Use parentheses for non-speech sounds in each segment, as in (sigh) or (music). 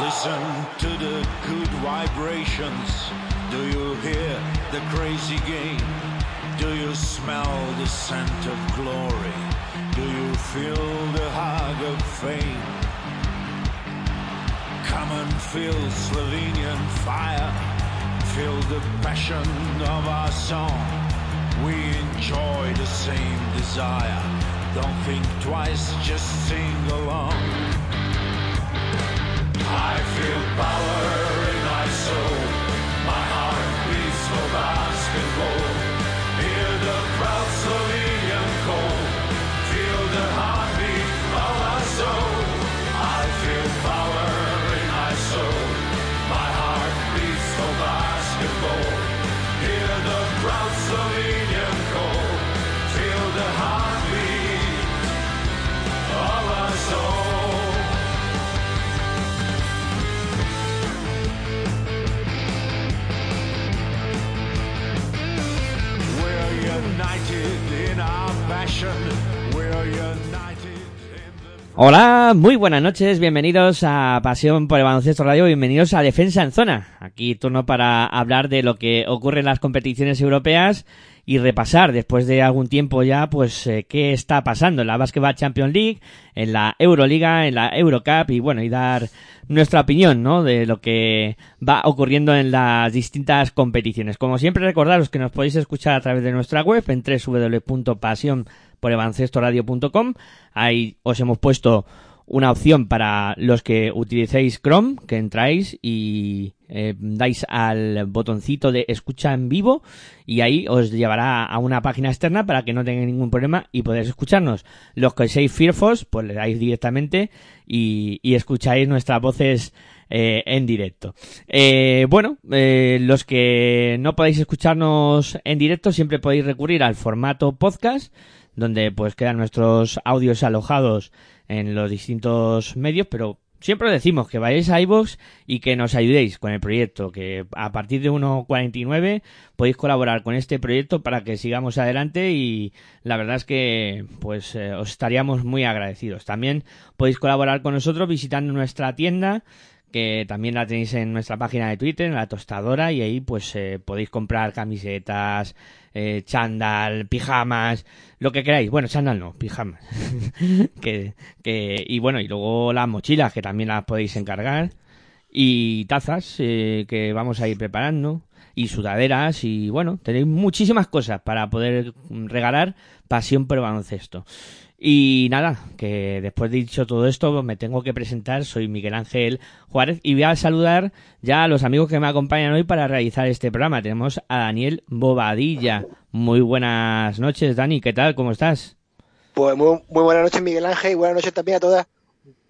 Listen to the good vibrations. Do you hear the crazy game? Do you smell the scent of glory? Do you feel the hug of fame? Come and feel Slovenian fire. Feel the passion of our song. We enjoy the same desire. Don't think twice, just sing along. I feel power Hola, muy buenas noches, bienvenidos a Pasión por el Baloncesto Radio, bienvenidos a Defensa en Zona. Aquí turno para hablar de lo que ocurre en las competiciones europeas y repasar después de algún tiempo ya, pues, eh, qué está pasando en la Basketball Champions League, en la Euroliga, en la Eurocup y bueno, y dar nuestra opinión, ¿no? De lo que va ocurriendo en las distintas competiciones. Como siempre, recordaros que nos podéis escuchar a través de nuestra web en www.pasion por evancestoradio.com. Ahí os hemos puesto una opción para los que utilicéis Chrome, que entráis y eh, dais al botoncito de escucha en vivo y ahí os llevará a una página externa para que no tengáis ningún problema y podáis escucharnos. Los que seáis Firefox, pues le dais directamente y, escucháis nuestras voces eh, en directo. Eh, bueno, eh, los que no podéis escucharnos en directo siempre podéis recurrir al formato podcast donde pues quedan nuestros audios alojados en los distintos medios, pero siempre os decimos que vayáis a iVoox y que nos ayudéis con el proyecto, que a partir de 1.49 podéis colaborar con este proyecto para que sigamos adelante y la verdad es que pues eh, os estaríamos muy agradecidos. También podéis colaborar con nosotros visitando nuestra tienda que también la tenéis en nuestra página de Twitter, en la tostadora, y ahí pues eh, podéis comprar camisetas, eh, pijamas, lo que queráis. Bueno, chándal no, pijamas. (laughs) que, que, y bueno, y luego las mochilas, que también las podéis encargar, y tazas, eh, que vamos a ir preparando, y sudaderas, y bueno, tenéis muchísimas cosas para poder regalar pasión por baloncesto. Y nada, que después de dicho todo esto, me tengo que presentar. Soy Miguel Ángel Juárez y voy a saludar ya a los amigos que me acompañan hoy para realizar este programa. Tenemos a Daniel Bobadilla. Muy buenas noches, Dani. ¿Qué tal? ¿Cómo estás? Pues muy, muy buenas noches, Miguel Ángel, y buenas noches también a toda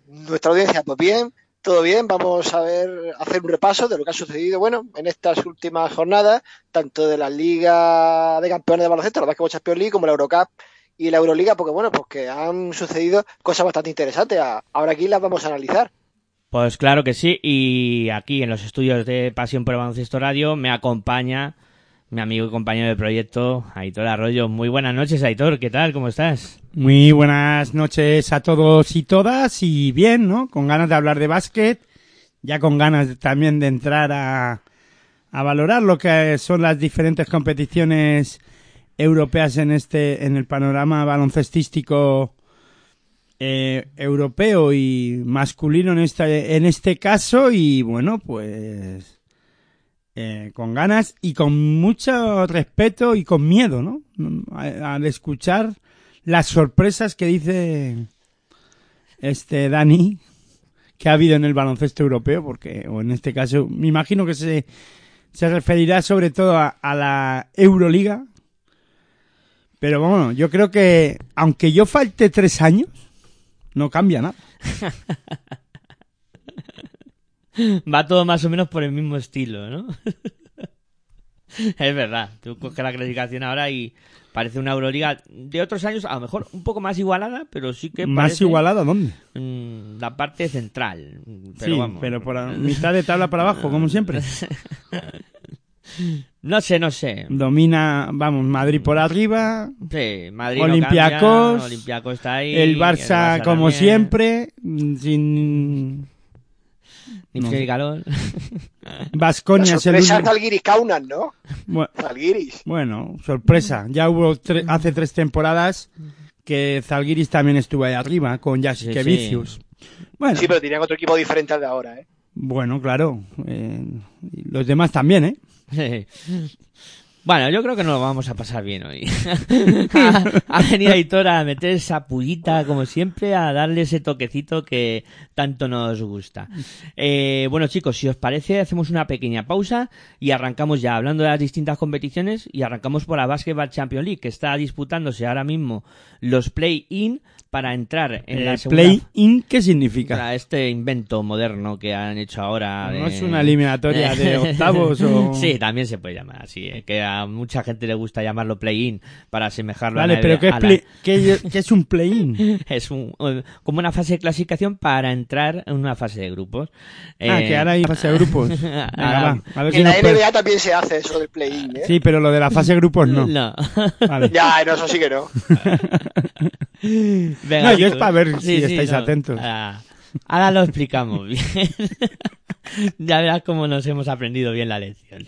nuestra audiencia. Pues bien, todo bien. Vamos a ver, hacer un repaso de lo que ha sucedido, bueno, en estas últimas jornadas, tanto de la Liga de Campeones de Baloncesto, la Basketball Champions League, como la Eurocup y la Euroliga, porque bueno, pues que han sucedido cosas bastante interesantes. Ahora aquí las vamos a analizar. Pues claro que sí, y aquí en los estudios de Pasión por Baloncesto Radio me acompaña mi amigo y compañero de proyecto, Aitor Arroyo. Muy buenas noches, Aitor, ¿qué tal? ¿Cómo estás? Muy buenas noches a todos y todas, y bien, ¿no? Con ganas de hablar de básquet, ya con ganas también de entrar a, a valorar lo que son las diferentes competiciones europeas en este en el panorama baloncestístico eh, europeo y masculino en este en este caso y bueno pues eh, con ganas y con mucho respeto y con miedo no al escuchar las sorpresas que dice este Dani que ha habido en el baloncesto europeo porque o en este caso me imagino que se se referirá sobre todo a, a la Euroliga pero bueno, yo creo que aunque yo falte tres años, no cambia nada. (laughs) Va todo más o menos por el mismo estilo, ¿no? (laughs) es verdad, tú coges la clasificación ahora y parece una Euroliga de otros años, a lo mejor un poco más igualada, pero sí que ¿Más parece, igualada dónde? mm, la parte central. Pero sí, vamos. pero por la mitad de tabla para abajo, como siempre. (laughs) No sé, no sé. Domina, vamos, Madrid por arriba, Sí, Madrid no Olympiacos, cambia, Olympiacos está ahí. el Barça, como también, siempre, mm, sin... Ni calor. (laughs) Vasconia es el sorpresa. Zalgiris Kaunas, ¿no? Bueno, Zalgiris. Bueno, sorpresa. Ya hubo tre- hace tres temporadas que Zalgiris también estuvo ahí arriba con Jasikevicius. Bueno, Sí, pero tenían otro equipo diferente al de ahora, ¿eh? bueno, claro. eh, los demás también, ¿eh? (laughs) Bueno, yo creo que nos lo vamos a pasar bien hoy. (laughs) (laughs) ha, ha venido Aitor a meter esa pullita, como siempre, a darle ese toquecito que tanto nos gusta. Eh, bueno, chicos, si os parece, hacemos una pequeña pausa y arrancamos ya hablando de las distintas competiciones y arrancamos por la Basketball Champions League, que está disputándose ahora mismo los play-in para entrar en la Eh, segunda Play-in, ¿qué significa? para este invento moderno que han hecho ahora. ¿No es una eliminatoria de (laughs) octavos o...? Sí, también se puede llamar así, eh, que a mucha gente le gusta llamarlo play-in para asemejarlo Vale, a la pero ¿qué es, (laughs) qué- qué es un play-in? (laughs) es un, eh, como una fase de clasificación para entrar en una fase de grupos. Ah, Eh, que ahora hay fase de grupos. (laughs) Venga, ahora- va, a ver si En la puede- NBA también se hace eso del play-in, ¿eh? Sí, pero lo de la fase de grupos no. No. Vale. Ya, no, eso sí que no. Venga, No, yo es para ver si estáis atentos. Ahora, ahora lo explicamos bien. (laughs) ya verás cómo nos hemos aprendido bien la lección.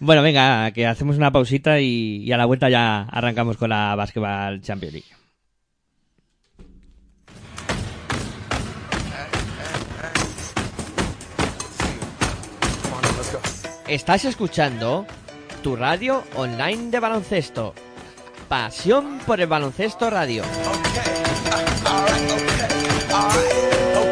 Bueno, venga, que hacemos una pausita y, a la vuelta ya arrancamos con la Basketball Champions League. Estás escuchando tu radio online de baloncesto. Pasión por el baloncesto radio. (laughs)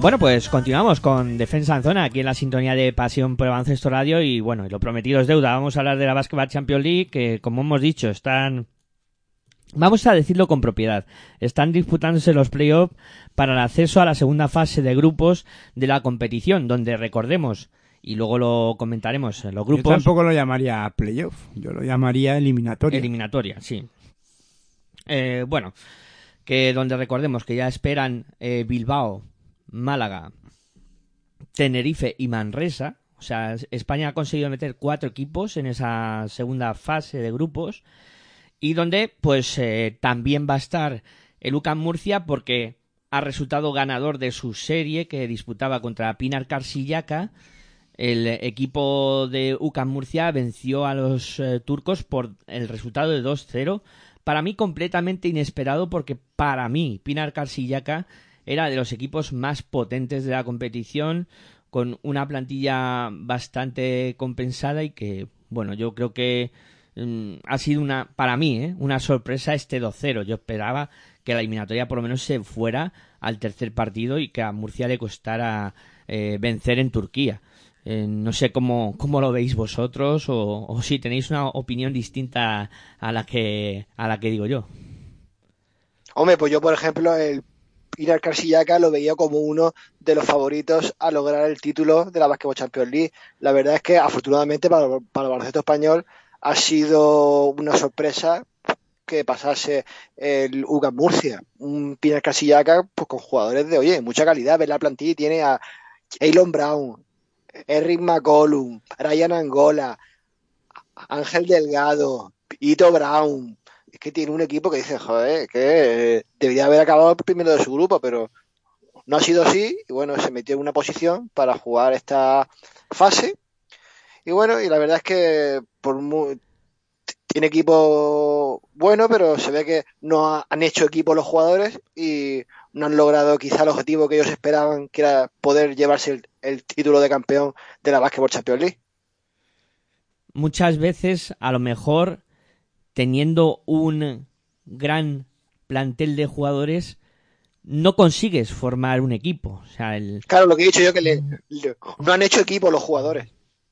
Bueno, pues continuamos con Defensa en Zona, aquí en la sintonía de Pasión por Baloncesto Radio. Y bueno, lo prometido es deuda. Vamos a hablar de la Basketball Champions League, que como hemos dicho, están. Vamos a decirlo con propiedad. Están disputándose los playoffs para el acceso a la segunda fase de grupos de la competición, donde recordemos, y luego lo comentaremos en los Yo grupos. tampoco lo llamaría playoff, yo lo llamaría eliminatoria. Eliminatoria, sí. Eh, bueno, que donde recordemos que ya esperan eh, Bilbao, Málaga, Tenerife y Manresa. O sea, España ha conseguido meter cuatro equipos en esa segunda fase de grupos. Y donde, pues, eh, también va a estar el UCAM Murcia porque ha resultado ganador de su serie que disputaba contra Pinar Carsillaca. El equipo de UCAM Murcia venció a los eh, turcos por el resultado de 2-0. Para mí completamente inesperado porque para mí Pinar Carsillaca era de los equipos más potentes de la competición con una plantilla bastante compensada y que, bueno, yo creo que mm, ha sido una, para mí, ¿eh? una sorpresa este 2-0. Yo esperaba que la eliminatoria por lo menos se fuera al tercer partido y que a Murcia le costara eh, vencer en Turquía. Eh, no sé cómo, cómo lo veis vosotros o, o si tenéis una opinión distinta a la que a la que digo yo. Hombre, pues yo, por ejemplo, el Pinar Carsillaca lo veía como uno de los favoritos a lograr el título de la Basketball Champions League. La verdad es que, afortunadamente, para, para el baloncesto español ha sido una sorpresa que pasase el UCAM Murcia. Un Pinar Carsillaca pues, con jugadores de, oye, mucha calidad. Ver la plantilla y tiene a Elon Brown, Eric McCollum, Ryan Angola, Ángel Delgado, Ito Brown. Es que tiene un equipo que dice, joder, que eh, debería haber acabado primero de su grupo, pero no ha sido así. Y bueno, se metió en una posición para jugar esta fase. Y bueno, y la verdad es que por mu- tiene equipo bueno, pero se ve que no ha- han hecho equipo los jugadores y no han logrado quizá el objetivo que ellos esperaban, que era poder llevarse el, el título de campeón de la Basketball Champions League. muchas veces a lo mejor teniendo un gran plantel de jugadores no consigues formar un equipo. O sea, el, Claro, lo que he dicho yo que le- le- no han hecho equipo los jugadores.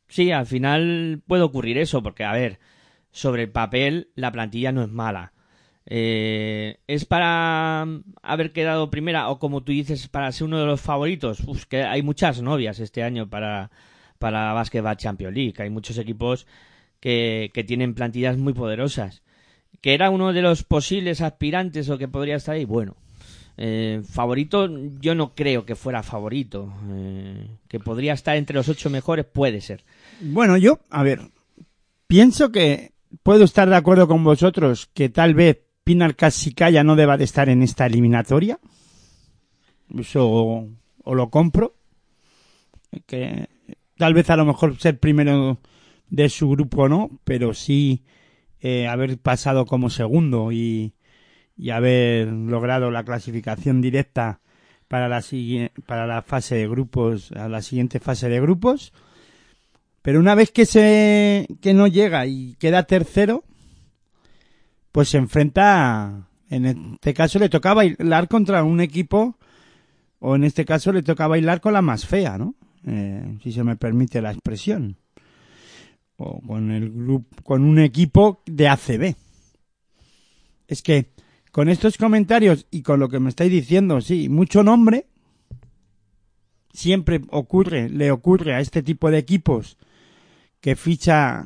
sí, al final puede ocurrir eso, porque a ver, sobre el papel la plantilla no es mala. Eh, es para haber quedado primera o como tú dices para ser uno de los favoritos. Uf, que hay muchas novias este año para para Basketball Champions League. Hay muchos equipos que, tienen plantillas muy poderosas. Que era uno de los posibles aspirantes o que podría estar ahí. Bueno, eh, favorito yo no creo que fuera favorito. Eh, que podría estar entre los ocho mejores puede ser. Bueno, yo, a ver, pienso que puedo estar de acuerdo con vosotros que tal vez Pinar Casicaya no deba de estar en esta eliminatoria. Eso o lo compro. Que tal vez a lo mejor ser primero de su grupo no, pero sí eh, haber pasado como segundo y, y haber logrado la clasificación directa para la, para la fase de grupos, a la siguiente fase de grupos. Pero una vez que se que no llega y queda tercero, pues se enfrenta, en este caso le toca bailar contra un equipo, o en este caso le toca bailar con la más fea, ¿no? Eh, si se me permite la expresión. O con el grupo, con un equipo de ACB. Es que con estos comentarios y con lo que me estáis diciendo, sí, mucho nombre, siempre ocurre, le ocurre a este tipo de equipos que ficha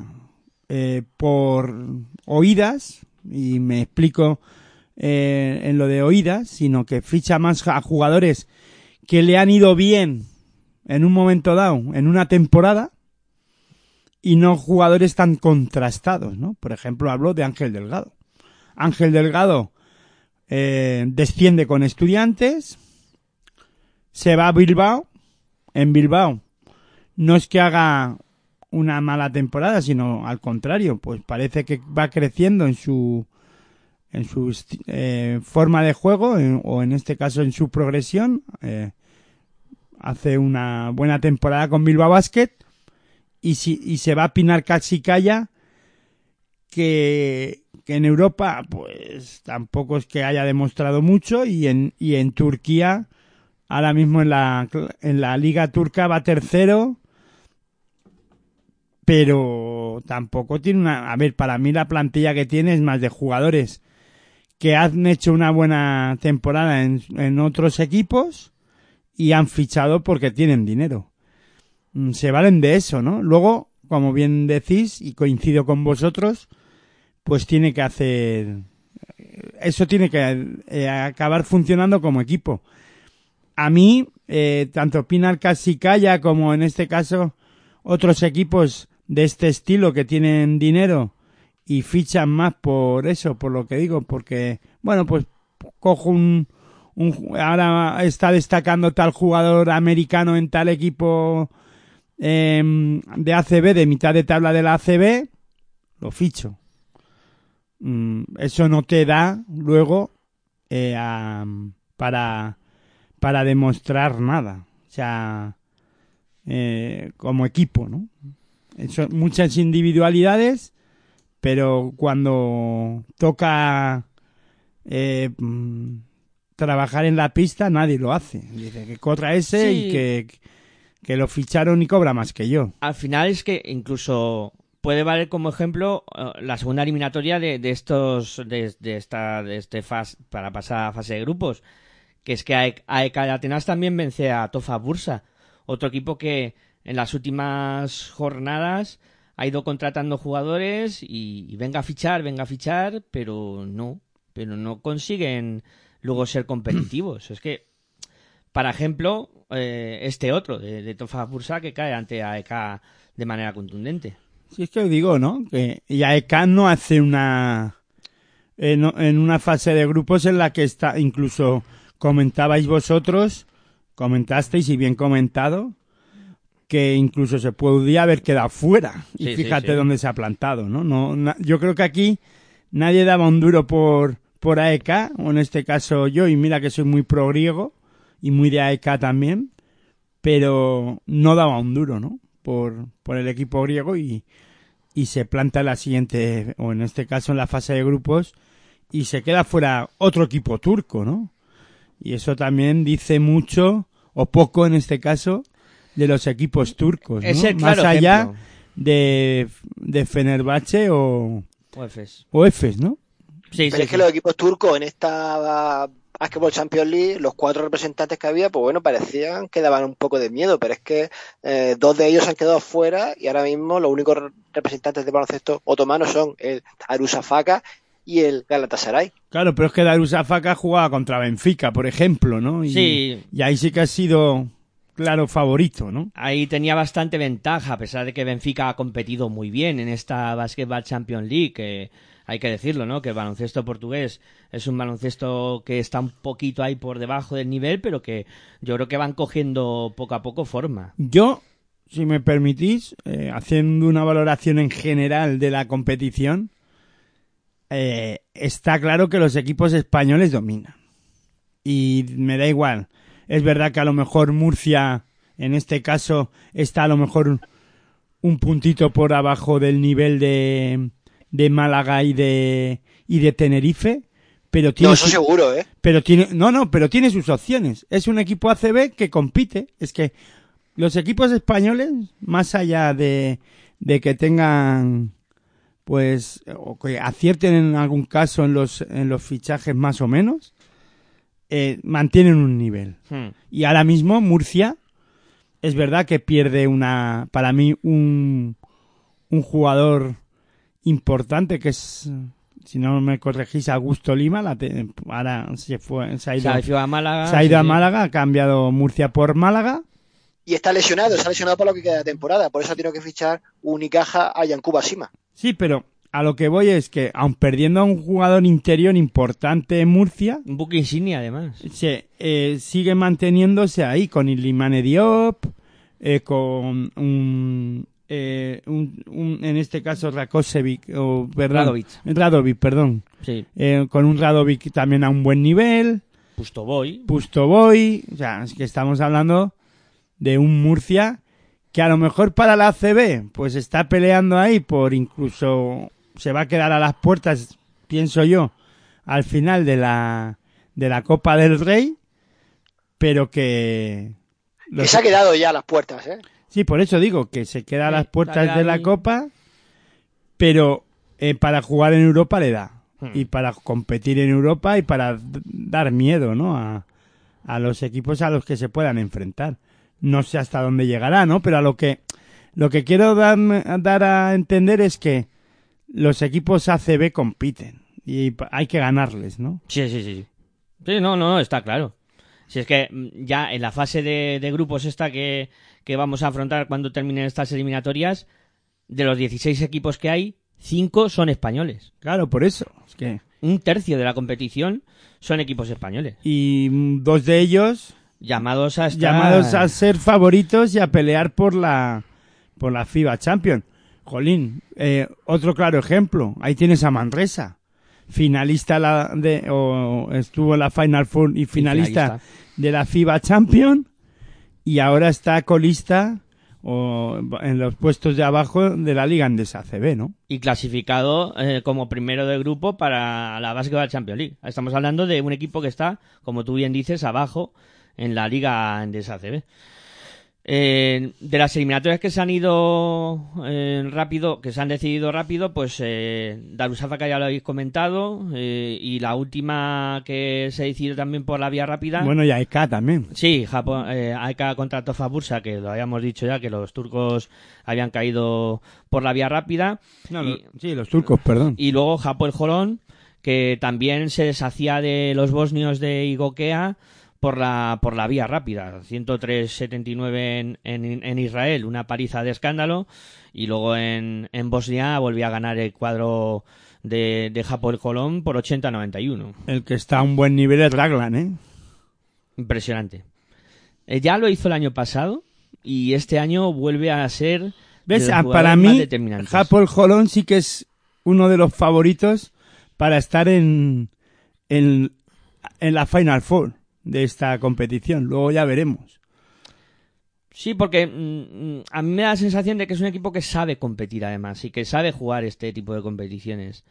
eh, por oídas, y me explico eh, en lo de oídas, sino que ficha más a jugadores que le han ido bien en un momento dado, en una temporada, y no jugadores tan contrastados, ¿no? Por ejemplo, hablo de Ángel Delgado. Ángel Delgado eh, desciende con estudiantes, se va a Bilbao, en Bilbao no es que haga una mala temporada, sino al contrario, pues parece que va creciendo en su en su eh, forma de juego o en este caso en su progresión. eh, hace una buena temporada con Bilbao Basket y, si, y se va a Pinar Caxicaya que, que en Europa pues tampoco es que haya demostrado mucho y en, y en Turquía ahora mismo en la, en la liga turca va tercero pero tampoco tiene una... A ver, para mí la plantilla que tiene es más de jugadores que han hecho una buena temporada en, en otros equipos y han fichado porque tienen dinero. Mm, Se valen de eso, ¿no? Luego, como bien decís, y coincido con vosotros, pues tiene que hacer... Eso tiene que eh, acabar funcionando como equipo. A mí, eh, tanto Pinar Casicaya como en este caso otros equipos de este estilo que tienen dinero y fichan más por eso, por lo que digo, porque, bueno, pues cojo un, ahora está destacando tal jugador americano en tal equipo em, de ACB, de mitad de tabla de la ACB, lo ficho. Mm, eso no te da luego eh, a- para, para demostrar nada. O sea, eh, como equipo, ¿no? Eso, muchas individualidades, pero cuando toca eh, mm, trabajar en la pista nadie lo hace. Dice que corra ese Sí. y que, que lo ficharon y cobra más que yo. Al final es que incluso puede valer como ejemplo eh, la segunda eliminatoria de, de estos de, de esta de este fas, para pasar a fase de grupos que es que AEK de Atenas también vence a Tofa Bursa otro equipo que en las últimas jornadas ha ido contratando jugadores y venga a fichar venga a fichar pero no pero no consiguen luego ser competitivos es que para ejemplo eh, este otro de, de Tofa Bursa que cae ante AEK de manera contundente Si es que os digo, ¿no? Que y AEK no hace una en, en una fase de grupos en la que está incluso comentabais vosotros, comentasteis y bien comentado que incluso se podía haber quedado fuera y Sí, sí, fíjate sí. dónde se ha plantado, ¿no? no na- yo creo que aquí nadie daba un duro por por AEK o en este caso yo y mira que soy muy pro griego y muy de AEK también, pero no daba un duro, ¿no? Por por el equipo griego y y se planta en la siguiente, o en este caso en la fase de grupos, y se queda fuera otro equipo turco, ¿no? Y eso también dice mucho, o poco en este caso, de los equipos turcos, ¿no? Es el Más claro allá ejemplo. de, de Fenerbahce o, O Efes. o Efes, ¿no? Sí, Pero sí, es que los equipos turcos en esta Basketball Champions League, los cuatro representantes que había, pues bueno, parecían que daban un poco de miedo, pero es que eh, dos de ellos han quedado fuera y ahora mismo los únicos re- representantes de baloncesto otomano son el Arusafaka y el Galatasaray. Claro, pero es que Darusafaka jugaba contra Benfica, por ejemplo, ¿no? Y, Sí. y ahí sí que ha sido, claro, favorito, ¿no? Ahí tenía bastante ventaja, a pesar de que Benfica ha competido muy bien en esta Basketball Champions League, que hay que decirlo, ¿no? Que el baloncesto portugués es un baloncesto que está un poquito ahí por debajo del nivel, pero que yo creo que van cogiendo poco a poco forma. Yo, si me permitís, eh, haciendo una valoración en general de la competición, eh, está claro que los equipos españoles dominan. Y me da igual. Es verdad que a lo mejor Murcia, en este caso, está a lo mejor un puntito por abajo del nivel de, de Málaga y de, y de Tenerife, pero tiene No, eso su- seguro, ¿eh? pero tiene, no, no, pero tiene sus opciones. Es un equipo ACB que compite. Es que los equipos españoles, más allá de, de que tengan, pues, o que acierten en algún caso en los, en los fichajes más o menos, eh, mantienen un nivel. Hmm. Y ahora mismo Murcia es verdad que pierde una, para mí, un, un jugador importante que es, si no me corregís, Augusto Lima. La te- ahora se fue, se ha ido, Se ha ido a Málaga. se ha ido sí, a. Málaga, ha cambiado Murcia por Málaga. Y está lesionado, está lesionado por lo que queda de temporada, por eso ha tenido que fichar Unicaja a Yankuba Sima. Sí, pero a lo que voy es que, aun perdiendo a un jugador interior importante en Murcia, Un buque insignia, además. se eh, sigue manteniéndose ahí con Ilimane Diop, eh, con un, eh, un, un- en este caso Rakosevic, o perdón, Radovic. Radovic, perdón, Sí. Eh, con un Radovic también a un buen nivel, Pusto voy. Pustoboy, o sea, es que estamos hablando de un Murcia que a lo mejor para la ACB pues está peleando ahí por incluso se va a quedar a las puertas, pienso yo, al final de la de la Copa del Rey, pero que Que los- se ha quedado ya a las puertas, ¿eh? Sí, por eso digo que se queda a las puertas de la. Copa, pero eh, para jugar en Europa le da. Hmm. Y para competir en Europa y para dar miedo, ¿no? A, a los equipos a los que se puedan enfrentar. No sé hasta dónde llegará, ¿no? Pero a lo que, lo que quiero dar a entender es que los equipos ACB compiten y hay que ganarles, ¿no? Sí, sí, sí. Sí, no, no, está claro. Si es que mm, ya en la fase de, de grupos esta que, que vamos a afrontar cuando terminen estas eliminatorias, de los 16 equipos que hay, 5 son españoles. Claro, por eso. Es que, Un tercio de la competición son equipos españoles. y mm, dos de ellos Llamados a estar... llamados a ser favoritos y a pelear por la por la FIBA Champion. Jolín, eh, otro claro ejemplo. Ahí tienes a Manresa, finalista la de o estuvo en la Final Four y finalista, finalista. de la FIBA Champion y ahora está colista o en los puestos de abajo de la Liga Andesa CB, ¿no? Y clasificado eh, como primero de grupo para la Basketball Champions League. Estamos hablando de un equipo que está, como tú bien dices, abajo en la Liga Andesa CB. Eh, de las eliminatorias que se han ido eh, rápido, que se han decidido rápido, pues eh, Darusafaka ya lo habéis comentado, eh, y la última que se ha decidido también por la vía rápida. Bueno, y AEK también. Sí, Japón, eh, AEK contra Tofa Bursa, que lo habíamos dicho ya, que los turcos habían caído por la vía rápida. No, Y- sí, los turcos, perdón. y luego Japón Jolón, que también se deshacía de los bosnios de Igokea por la, por la vía rápida. 103-79 en, en, en Israel, una paliza de escándalo. Y luego en, en Bosnia volvía a ganar el cuadro de, de Japón Jolón por 80-91. El que está a un buen nivel es Raglan, ¿eh? Impresionante. Eh, ya lo hizo el año pasado y este año vuelve a ser. ¿Ves? Ah, para mí. Japol Jolón sí que es uno de los favoritos para estar en, en, en la Final Four de esta competición. Luego ya veremos. Sí, porque mm, mm, a mí me da la sensación de que es un equipo que sabe competir además y que sabe jugar este tipo de competiciones.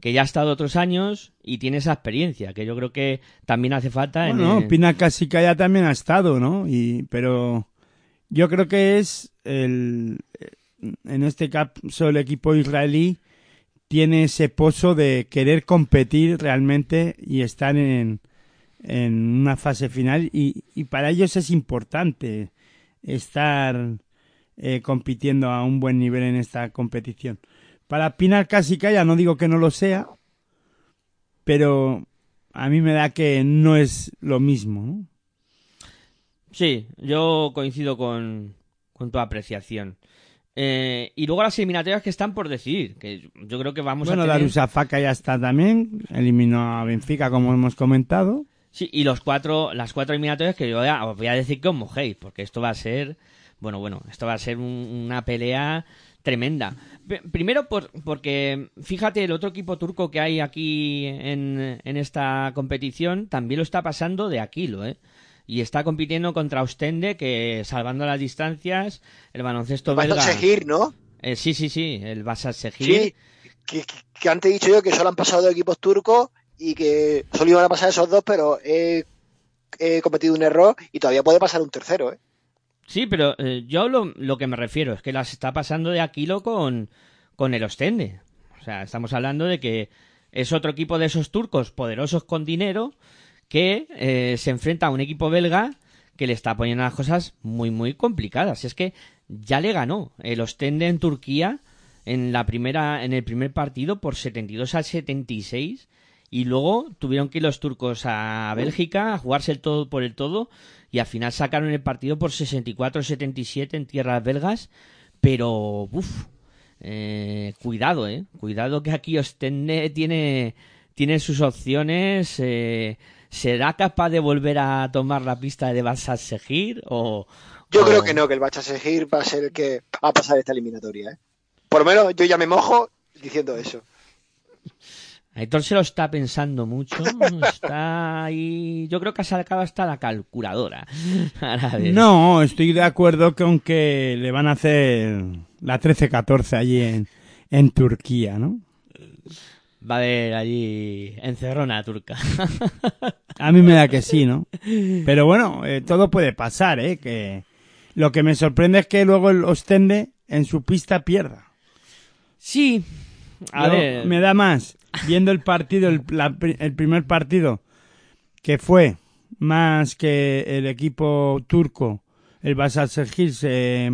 Que ya ha estado otros años y tiene esa experiencia, que yo creo que también hace falta en Bueno, Pinaca sí que ya también ha estado, ¿no? Y, pero yo creo que es el, en este caso el equipo israelí tiene ese pozo de querer competir realmente y estar en, en una fase final y, y para ellos es importante estar eh, compitiendo a un buen nivel en esta competición. Para Pinar Casica ya no digo que no lo sea, pero a mí me da que no es lo mismo, ¿no? Sí, yo coincido con, con tu apreciación. Eh, y luego las eliminatorias que están por decidir, que yo creo que vamos bueno, a tener... Darusafaka ya está también, eliminó a Benfica como hemos comentado. Sí, y los cuatro, las cuatro eliminatorias que yo ya os voy a decir que os mojéis, porque esto va a ser, bueno, bueno, esto va a ser un- una pelea tremenda. P- primero por, porque, fíjate, el otro equipo turco que hay aquí en, en esta competición también lo está pasando de Aquilo, ¿eh? Y está compitiendo contra Ostende, que salvando las distancias, el baloncesto Vas belga... seguir, ¿no? Eh, sí, sí, sí, el Basat Sí, Segir. que, que- que antes he dicho yo que solo han pasado equipos turcos y que solo iban a pasar esos dos, pero he, cometido un error y todavía puede pasar un tercero, ¿eh? Sí, pero eh, yo lo, lo que me refiero es que las está pasando de Aquilo con, con el Ostende. O sea, estamos hablando de que es otro equipo de esos turcos poderosos con dinero que eh, se enfrenta a un equipo belga que le está poniendo las cosas muy, muy complicadas. Es que ya le ganó el Ostende en Turquía en la primera, en el primer partido por 72 a 76 y luego tuvieron que ir los turcos a Bélgica a jugarse el todo por el todo y al final sacaron el partido por 64-77 en tierras belgas, pero uff, eh, cuidado, eh, cuidado que aquí Ostende tiene tiene sus opciones, eh, será capaz de volver a tomar la pista de Basas Segir o Yo o- creo que no, que el Bacha Segir va a ser el que va a pasar esta eliminatoria, ¿eh? Por lo menos yo ya me mojo diciendo eso. Aitor se lo está pensando mucho, (laughs) está ahí, yo creo que ha sacado hasta la calculadora. (laughs) No, estoy de acuerdo con que le van a hacer la 13-14 allí en, en Turquía, ¿no? Va a haber allí encerrona turca. (laughs) A mí me da que sí, ¿no? Pero bueno, eh, todo puede pasar, ¿eh? Que lo que me sorprende es que luego el Ostende en su pista pierda. sí, a Yo- ver. Me da más viendo el partido, el, la el primer partido, que fue más que el equipo turco, el Basaksehir se,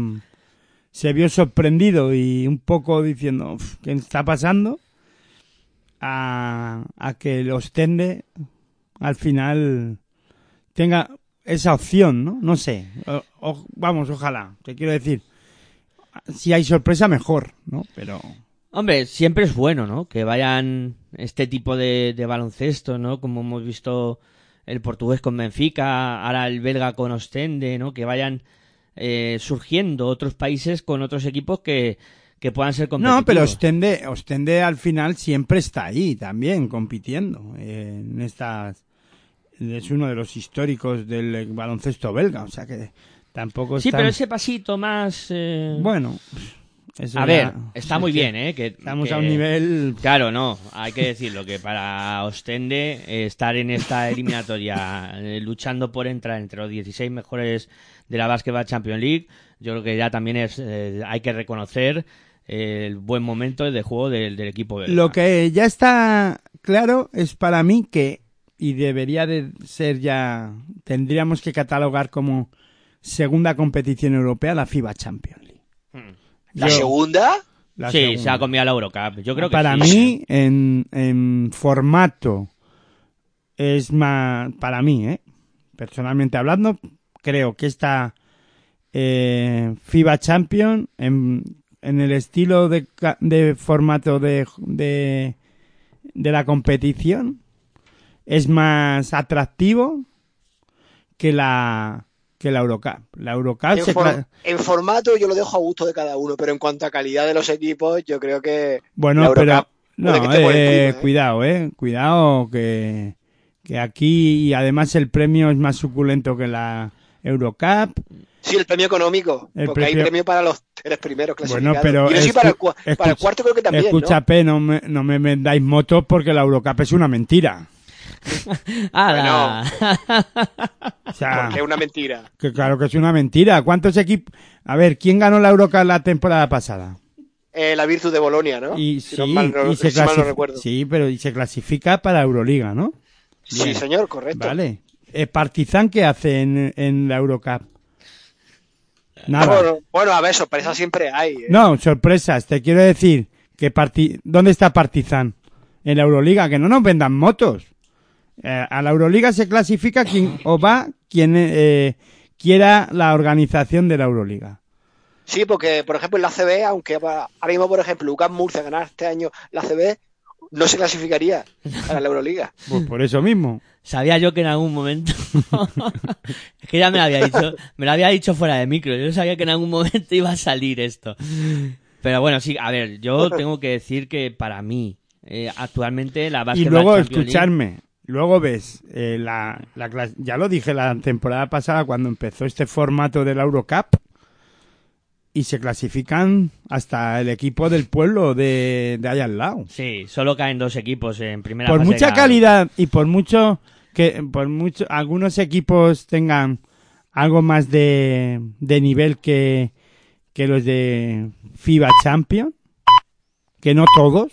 se vio sorprendido y un poco diciendo, "Uf, ¿qué está pasando? A, a que el Ostende al final tenga esa opción, ¿no? No sé. O- o- vamos, ojalá. Te quiero decir, si hay sorpresa, mejor, ¿no? Pero... Hombre, siempre es bueno, ¿no? Que vayan este tipo de, de baloncesto, ¿no? Como hemos visto el portugués con Benfica, ahora el belga con Ostende, ¿no? Que vayan eh, surgiendo otros países con otros equipos que, que puedan ser competitivos. No, pero Ostende, Ostende al final siempre está ahí también compitiendo eh, en estas es uno de los históricos del baloncesto belga, o sea que tampoco Sí, están- pero ese pasito más... eh, bueno, Eso A ya- ver, está (laughs) muy bien, ¿eh? Que, Estamos que- a un nivel... Claro, no, hay que decirlo, que para Ostende eh, estar en esta eliminatoria eh, luchando por entrar entre los 16 mejores de la Basketball Champions League, yo creo que ya también es eh, hay que reconocer el buen momento de juego del, del equipo belga. Lo que ya está claro es para mí que, y debería de ser ya, tendríamos que catalogar como segunda competición europea la FIBA Champions League. Hmm. ¿La Yo- segunda? la sí, segunda. se ha comido la Eurocup. Yo creo que para sí. mí, en, en formato, es más, para mí, ¿eh? personalmente hablando, creo que esta eh, FIBA Champion, en, en el estilo de, de formato de, de, de la competición, es más atractivo que la que la Eurocup. La Eurocup En, se for- cla- en formato yo lo dejo a gusto de cada uno, pero en cuanto a calidad de los equipos, yo creo que Bueno, la pero no, que eh, ¿eh? cuidado, eh, cuidado que, que aquí y además el premio es más suculento que la Eurocup. sí, el premio económico, El porque hay premio- premio para los tres primeros clasificados. Bueno, pero y no si para el, cuarto creo que también, Escucha, ¿no? P, no me, no me vendáis motos porque la Eurocup es una mentira. (laughs) ¡Hala! (laughs) O sea, es una mentira. que claro que es una mentira. ¿Cuántos equipos? A ver, ¿quién ganó la Eurocup la temporada pasada? Eh, la Virtus de Bolonia, ¿no? Y si sí, no mal, no, y se si mal no clasifica- recuerdo. Sí, sí, pero y se clasifica para Euroliga, ¿no? Bien. señor, correcto. Vale. Eh, Partizan, ¿qué hace en, en la Eurocup? Nada. Bueno, bueno, a ver, sorpresas siempre hay. ¿eh? No, sorpresas. Te quiero decir que Parti- ¿dónde está Partizan? En la Euroliga, que no nos vendan motos. Eh, a la Euroliga se clasifica quien o va quien eh, quiera la organización de la Euroliga. Sí, porque, por ejemplo, en la CB, aunque ahora mismo, por ejemplo, Lucas Murcia ganara este año la CB, no se clasificaría para la Euroliga. (laughs) Pues por eso mismo. Sabía yo que en algún momento. (laughs) es que ya me lo había dicho. Me lo había dicho fuera de micro. Yo sabía que en algún momento iba a salir esto. Pero bueno, sí, a ver, yo (laughs) tengo que decir que para mí, eh, actualmente la Y Basketball luego Champions League- escucharme. Luego ves, eh, la, la ya lo dije la temporada pasada cuando empezó este formato de la Eurocup y se clasifican hasta el equipo del pueblo de, de allá al lado. Sí, solo caen dos equipos en primera por fase mucha calidad y por mucho que por mucho algunos equipos tengan algo más de, de nivel que, que los de FIBA Champion, que no todos,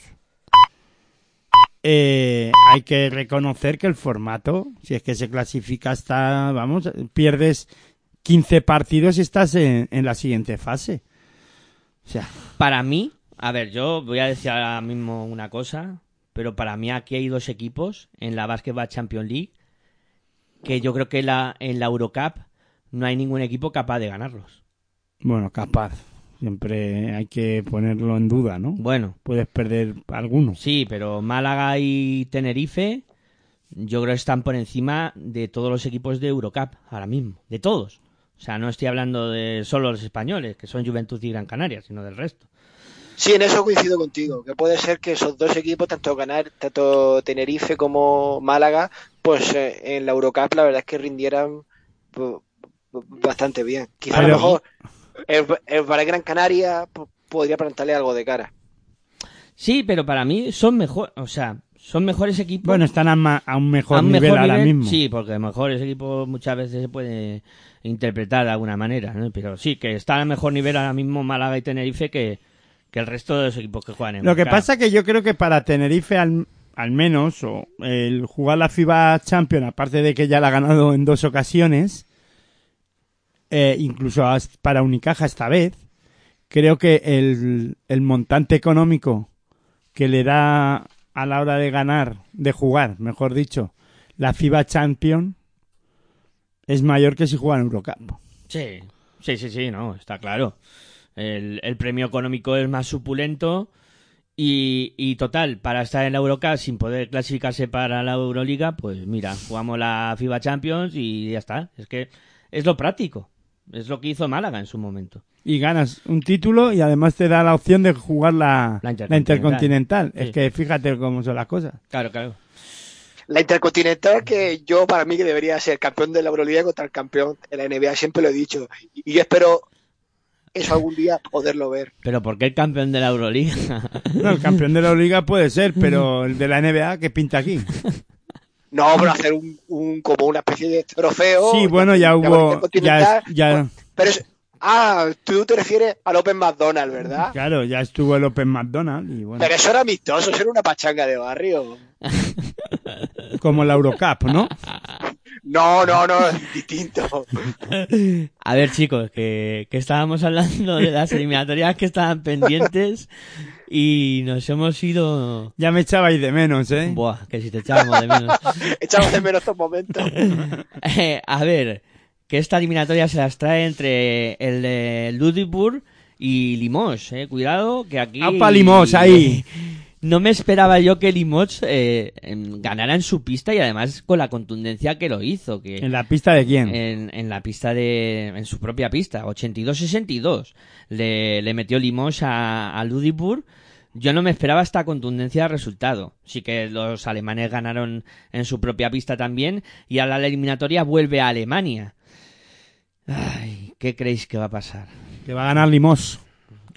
eh, hay que reconocer que el formato, si es que se clasifica hasta, vamos, pierdes 15 partidos y estás en, en la siguiente fase. O sea, Para mí, a ver, yo voy a decir ahora mismo una cosa, pero para mí aquí hay dos equipos en la Basketball Champions League que yo creo que la, en la Eurocup no hay ningún equipo capaz de ganarlos. bueno, capaz. Siempre hay que ponerlo en duda, ¿no? Bueno, Puedes perder algunos. sí, pero Málaga y Tenerife yo creo que están por encima de todos los equipos de Eurocup ahora mismo, de todos. O sea, no estoy hablando de solo los españoles, que son Juventud y Gran Canaria, sino del resto. Sí, en eso coincido contigo, que puede ser que esos dos equipos, tanto ganar, tanto Tenerife como Málaga, pues eh, en la Eurocup la verdad es que rindieran pues, bastante bien. Quizá a lo mejor el, el para Gran Canaria podría plantarle algo de cara. Sí, pero para mí son mejor, o sea, son mejores equipos. Bueno, están a, ma- a un mejor a un nivel mejor ahora nivel, mismo. Sí, porque mejores equipos muchas veces se puede interpretar de alguna manera, ¿no? Pero sí, que están a mejor nivel ahora mismo Málaga y Tenerife que, que el resto de los equipos que juegan en Lo que pasa que yo creo que para Tenerife al, al menos, o el jugar la FIBA Champion, aparte de que ya la ha ganado en dos ocasiones, eh, incluso para Unicaja esta vez, creo que el, el montante económico que le da a la hora de ganar, de jugar, mejor dicho, la FIBA Champion es mayor que si juega en Eurocup. Sí, sí, sí, sí, no, está claro. El, el premio económico es más supulento y, y total, para estar en la Eurocup sin poder clasificarse para la Euroliga, pues mira, jugamos la FIBA Champions y ya está. Es que es lo práctico. Es lo que hizo Málaga en su momento. y ganas un título y además te da la opción de jugar la, La la Intercontinental. Intercontinental. Sí. Es que fíjate cómo son las cosas. Claro, claro. La Intercontinental, que yo para mí que debería ser campeón de la Euroliga contra el campeón de la NBA, siempre lo he dicho. Y yo espero eso algún día poderlo ver. Pero ¿por qué el campeón de la Euroliga? No, el campeón de la Liga puede ser, (laughs) pero el de la NBA, ¿qué pinta aquí? (laughs) No, pero hacer un, un como una especie de trofeo. Sí, bueno, ya hubo, ya, ya, Pero es, ah, tú te refieres al Open McDonald's, ¿verdad? claro, ya estuvo el Open McDonald's y bueno, Pero eso era amistoso, eso era una pachanga de barrio. (laughs) como la Eurocup, ¿no? No, no, no, distinto. (laughs) A ver, chicos, que, que estábamos hablando de las eliminatorias que estaban pendientes y nos hemos ido... Ya me echabais de menos, ¿eh? Buah, que si te echábamos de menos. (laughs) Echamos de menos estos momentos. (laughs) Eh, a ver, que esta eliminatoria se las trae entre el de Ludwigsburg y Limos, eh. Cuidado, que aquí... ¡Apa, Limos, ahí! (laughs) No me esperaba yo que Limos eh, em, ganara en su pista y además con la contundencia que lo hizo. Que ¿En la pista de quién? en, en la pista de en su propia pista 82-62 le, le metió Limos a, a Ludwigsburg yo no me esperaba esta contundencia de resultado sí que los alemanes ganaron en su propia pista también y a la eliminatoria vuelve a Alemania Ay, ¿qué creéis que va a pasar? Que va a ganar Limos.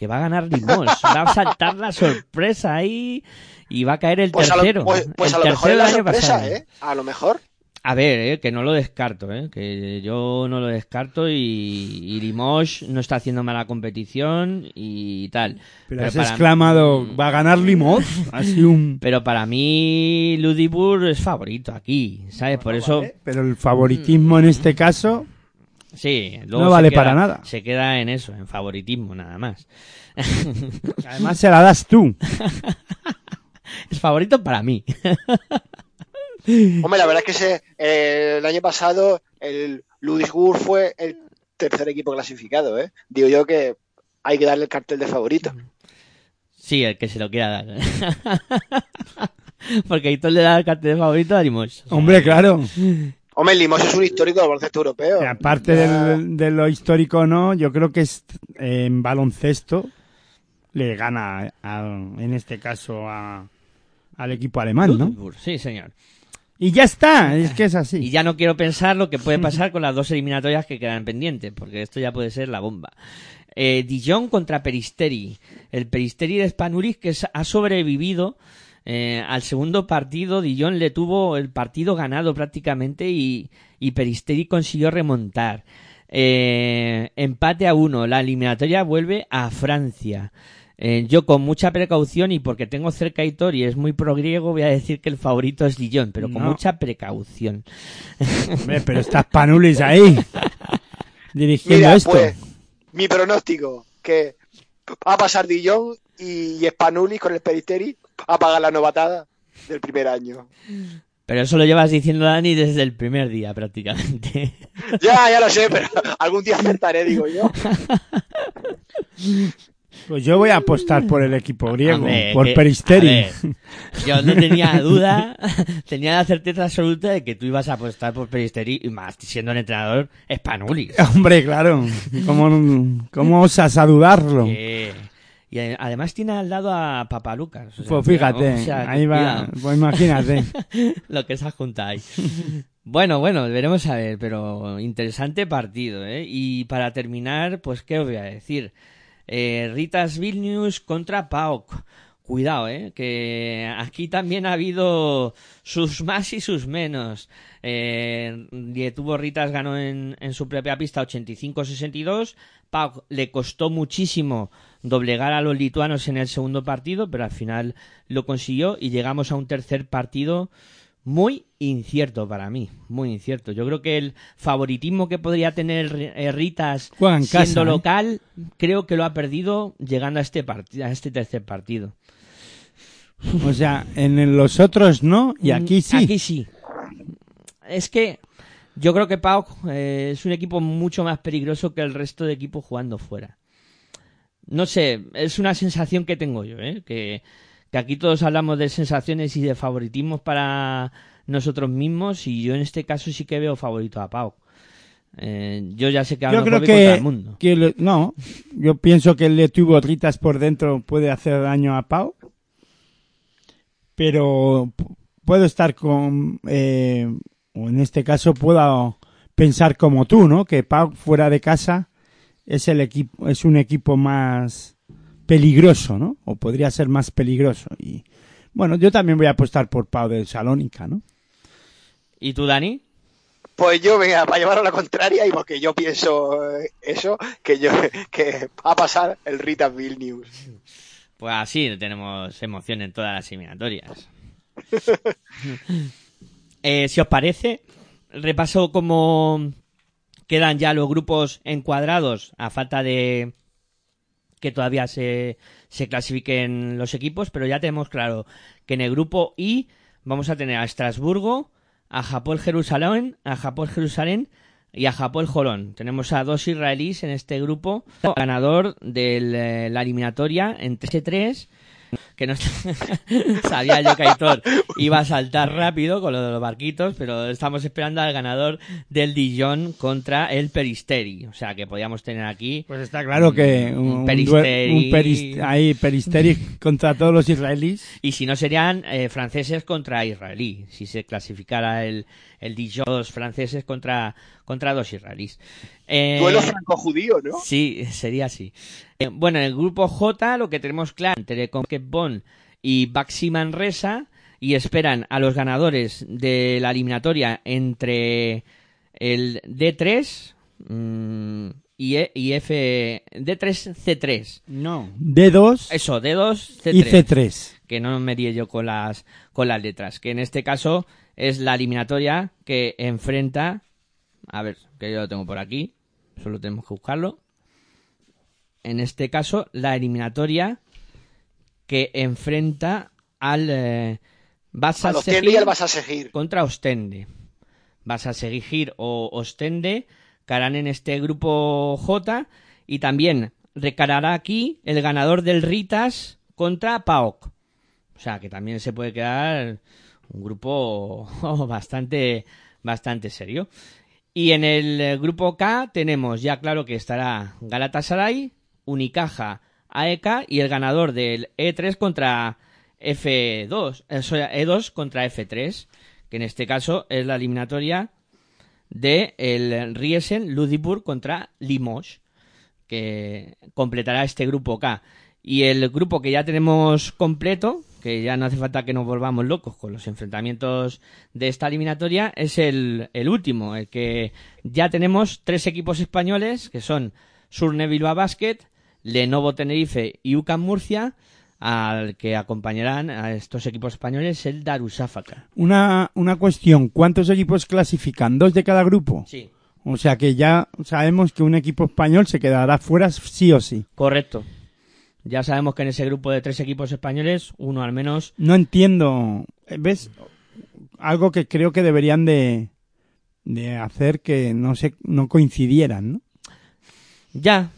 Que va a ganar Limos va a saltar la sorpresa ahí y va a caer el Pues a tercero lo, pues, pues el a lo mejor la sorpresa, pasado. ¿eh? A lo mejor. A ver, eh, que no lo descarto, eh, que yo no lo descarto y, y Limoges no está haciendo mala competición y tal. Pero has para- exclamado, ¿va a ganar Limos? Así un... Pero para mí Ludibur es favorito aquí, ¿sabes? Por eso, Vale, Pero el favoritismo en este caso... sí, luego No se vale queda- para nada. Se queda en eso, en favoritismo nada más. (laughs) Además se la das tú. (laughs) es favorito para mí. Hombre, la verdad es que ese, eh, el año pasado el Ludwigsburg fue el tercer equipo clasificado, ¿eh? Digo yo que hay que darle el cartel de favorito. sí, el que se lo quiera dar. (laughs) Porque Aitor le da el cartel de favorito a Limoges. Hombre, claro. Hombre, Limos es un histórico del baloncesto europeo. Y aparte Ya- del- de lo histórico no, yo creo que es, eh, en baloncesto le gana a- en este caso a- al equipo alemán, ¿no? Sí, señor. Y ya está, es que es Y así. ya no quiero pensar lo que puede pasar con las dos eliminatorias que quedan pendientes, porque esto ya puede ser la bomba. Eh, Dijon contra Peristeri. El Peristeri de Spanulis que ha sobrevivido eh, al segundo partido. Dijon le tuvo el partido ganado prácticamente y, y Peristeri consiguió remontar. Eh, empate a uno. La eliminatoria vuelve a Francia. Eh, yo con mucha precaución y porque tengo cerca a Hitor y es muy progriego voy a decir que el favorito es Dijon, pero con No. mucha precaución. Hombre, pero está Panulis ahí, (laughs) dirigiendo Mira, esto. pues, mi pronóstico, que va a pasar Dijon y Spanulis con el Peristeri a pagar la novatada del primer año. Pero eso lo llevas diciendo Dani desde el primer día prácticamente. (laughs) Ya, ya lo sé, pero algún día acertaré, digo yo. Pues yo voy a apostar por el equipo griego, por que- Peristeri. ver, yo no tenía duda, (laughs) tenía la certeza absoluta de que tú ibas a apostar por Peristeri y más siendo el entrenador Spanulis. (laughs) Hombre, claro. ¿Cómo, cómo osas a dudarlo? Y a- además tiene al lado a Papalucas. o sea, Pues fíjate, o sea, ahí va. Pues imagínate. (laughs) lo que se ha juntado ahí. Bueno, bueno, veremos a ver, pero interesante partido, ¿eh? Y para terminar, pues, ¿qué os voy a decir? Eh, Ritas Vilnius contra PAOK. Cuidado, ¿eh? Que aquí también ha habido sus más y sus menos. Eh, tuvo Ritas ganó en, en su propia pista 85-62. PAOK le costó muchísimo doblegar a los lituanos en el segundo partido, pero al final lo consiguió y llegamos a un tercer partido muy incierto para mí, muy incierto. Yo creo que el favoritismo que podría tener eh, Ritas siendo casa, ¿eh? local, creo que lo ha perdido llegando a este partido, a este tercer partido. O sea, en los otros no, y aquí sí. Mm, Aquí sí. Es que yo creo que Pau eh, es un equipo mucho más peligroso que el resto de equipos jugando fuera. No sé, es una sensación que tengo yo, ¿eh? que, que aquí todos hablamos de sensaciones y de favoritismos para nosotros mismos y yo en este caso sí que veo favorito a Pau. Eh, yo ya sé que Yo creo que, el mundo. que le- no, yo pienso que el le tuvo Ritas por dentro puede hacer daño a Pau, pero puedo estar con, eh, o en este caso puedo pensar como tú, ¿no? Que Pau fuera de casa es el equipo, es un equipo más peligroso, ¿no? O podría ser más peligroso. Y bueno, yo también voy a apostar por Pau de Salónica, ¿no? ¿Y tú, Dani? Pues yo, venga, para llevar a la contraria y porque yo pienso eh, eso, que yo (laughs) que va a pasar el Rita Vilnius. Pues así tenemos emoción en todas las eliminatorias. (laughs) Eh, si os parece, repaso cómo quedan ya los grupos encuadrados a falta de que todavía se, se clasifiquen los equipos, pero ya tenemos claro que en el grupo I vamos a tener a Estrasburgo, a Japón Jerusalén, a Japón Jerusalén y a Japón Jolón. Tenemos a dos israelíes en este grupo, ganador de la eliminatoria en 3 que no (laughs) sabía yo que Aitor iba a saltar rápido con lo de los barquitos, pero estamos esperando al ganador del Dijon contra el Peristeri, o sea que podíamos tener aquí Pues está claro que un, un Peristeri. un peris- ahí Peristeri (laughs) contra todos los israelíes. y si no serían eh, franceses contra israelí, si se clasificara el el Dijon dos franceses contra contra dos israelíes. Eh, Duelo franco-judío, ¿no? Sí, sería así. Eh, bueno, en el grupo J lo que tenemos claro entre Conquet Bon y Baxi Manresa y esperan a los ganadores de la eliminatoria entre el D3 mm, y, E- y F D3 C3. No. D2 Eso, D2 C3 y C3. que no me die yo con las con las letras, que en este caso es la eliminatoria que enfrenta a ver, que yo lo tengo por aquí, solo tenemos que buscarlo. En este caso, la eliminatoria que enfrenta al eh, A al vas a seguir. contra Ostende. Vas a seguir o Ostende que harán en este grupo J y también recarará aquí el ganador del Ritas contra PAOK. O sea que también se puede quedar un grupo (laughs) bastante bastante serio. Y en el eh, grupo K tenemos ya claro que estará Galatasaray, Unicaja, AEK y el ganador del E3 contra F2, eh, so- E2 contra F3, que en este caso es la eliminatoria de el Riesen Ludwigsburg contra Limoges, que completará este grupo K. Y el grupo que ya tenemos completo, que ya no hace falta que nos volvamos locos con los enfrentamientos de esta eliminatoria, es el, el último, el que ya tenemos tres equipos españoles, que son Surne Bilbao Basket, Lenovo Tenerife y UCAM Murcia, al que acompañarán a estos equipos españoles el Darussáfaka. Una, una cuestión, ¿cuántos equipos clasifican? ¿Dos de cada grupo? Sí, O sea que ya sabemos que un equipo español se quedará fuera sí o sí. correcto. Ya sabemos que en ese grupo de tres equipos españoles, uno al menos No entiendo, ¿ves? Algo que creo que deberían de, de hacer que no se no coincidieran, ¿no? ya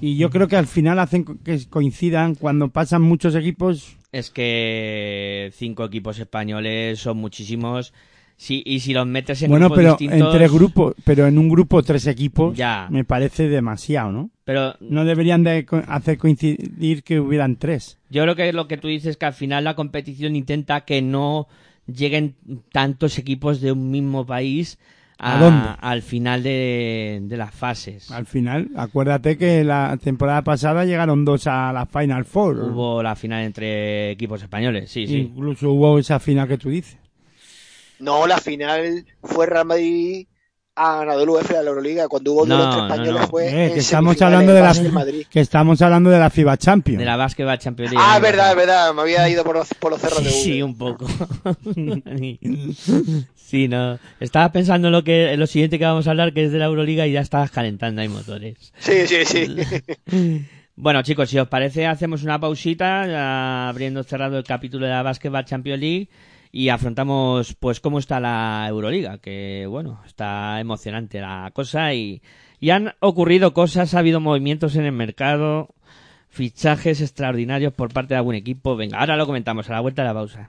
Y yo creo que al final hacen que coincidan cuando pasan muchos equipos. Es que cinco equipos españoles son muchísimos. Sí, y si los metes en bueno, grupos pero distintos... entre grupos, pero en un grupo tres equipos Ya. me parece demasiado, ¿no? Pero No deberían de hacer coincidir que hubieran tres. yo creo que lo que tú dices es que al final la competición intenta que no lleguen tantos equipos de un mismo país ¿A dónde? al final de, de las fases. Al final, acuérdate que la temporada pasada llegaron dos a la Final Four. Hubo la final entre equipos españoles, sí, sí. Incluso hubo esa final que tú dices. No, la final fue Real Madrid ha ganado el UF de la Euroliga. Cuando hubo No, duelo entre no, españoles no. fue Eh, que estamos hablando de la Madrid. que estamos hablando de la FIBA Champions. De la Basketball Champions League. Ah, es verdad, es verdad. Me había ido por los, por los cerros de Sí, V. sí, un poco. (laughs) (laughs) sí, no. Estaba pensando en lo que en lo siguiente que vamos a hablar, que es de la Euroliga, y ya estabas calentando ahí motores. Sí, sí, sí. (laughs) Bueno, chicos, si os parece, hacemos una pausita, abriendo cerrado el capítulo de la Basketball Champions League y afrontamos, pues, cómo está la Euroliga, que, bueno, está emocionante la cosa y, y han ocurrido cosas, ha habido movimientos en el mercado, fichajes extraordinarios por parte de algún equipo. Venga, ahora lo comentamos a la vuelta de la pausa.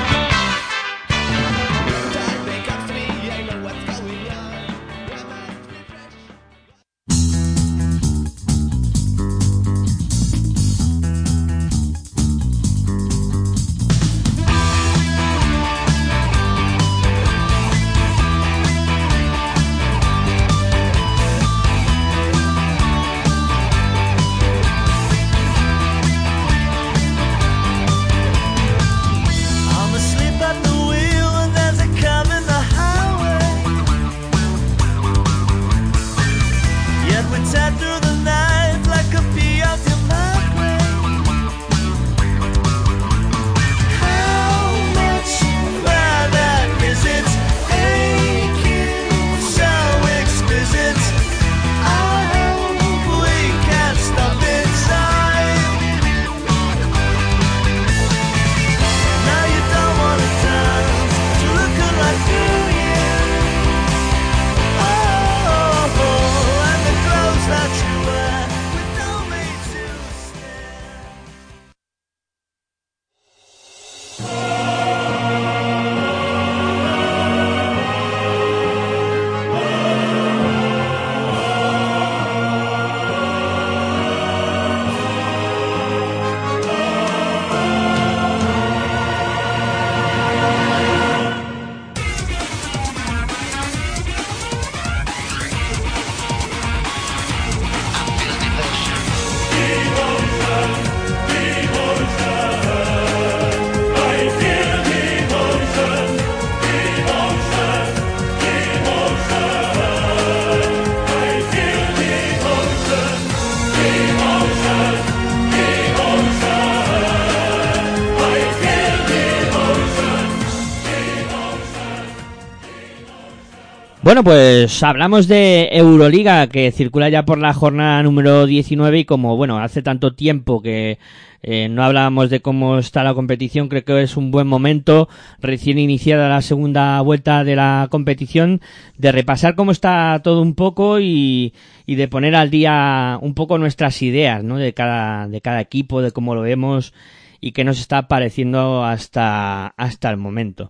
Pues hablamos de Euroliga que circula ya por la jornada número 19 y como, bueno, hace tanto tiempo que eh, no hablábamos de cómo está la competición, creo que es un buen momento, recién iniciada la segunda vuelta de la competición, de repasar cómo está todo un poco y, y de poner al día un poco nuestras ideas, ¿no? De cada, de cada equipo, de cómo lo vemos y qué nos está pareciendo hasta, hasta el momento.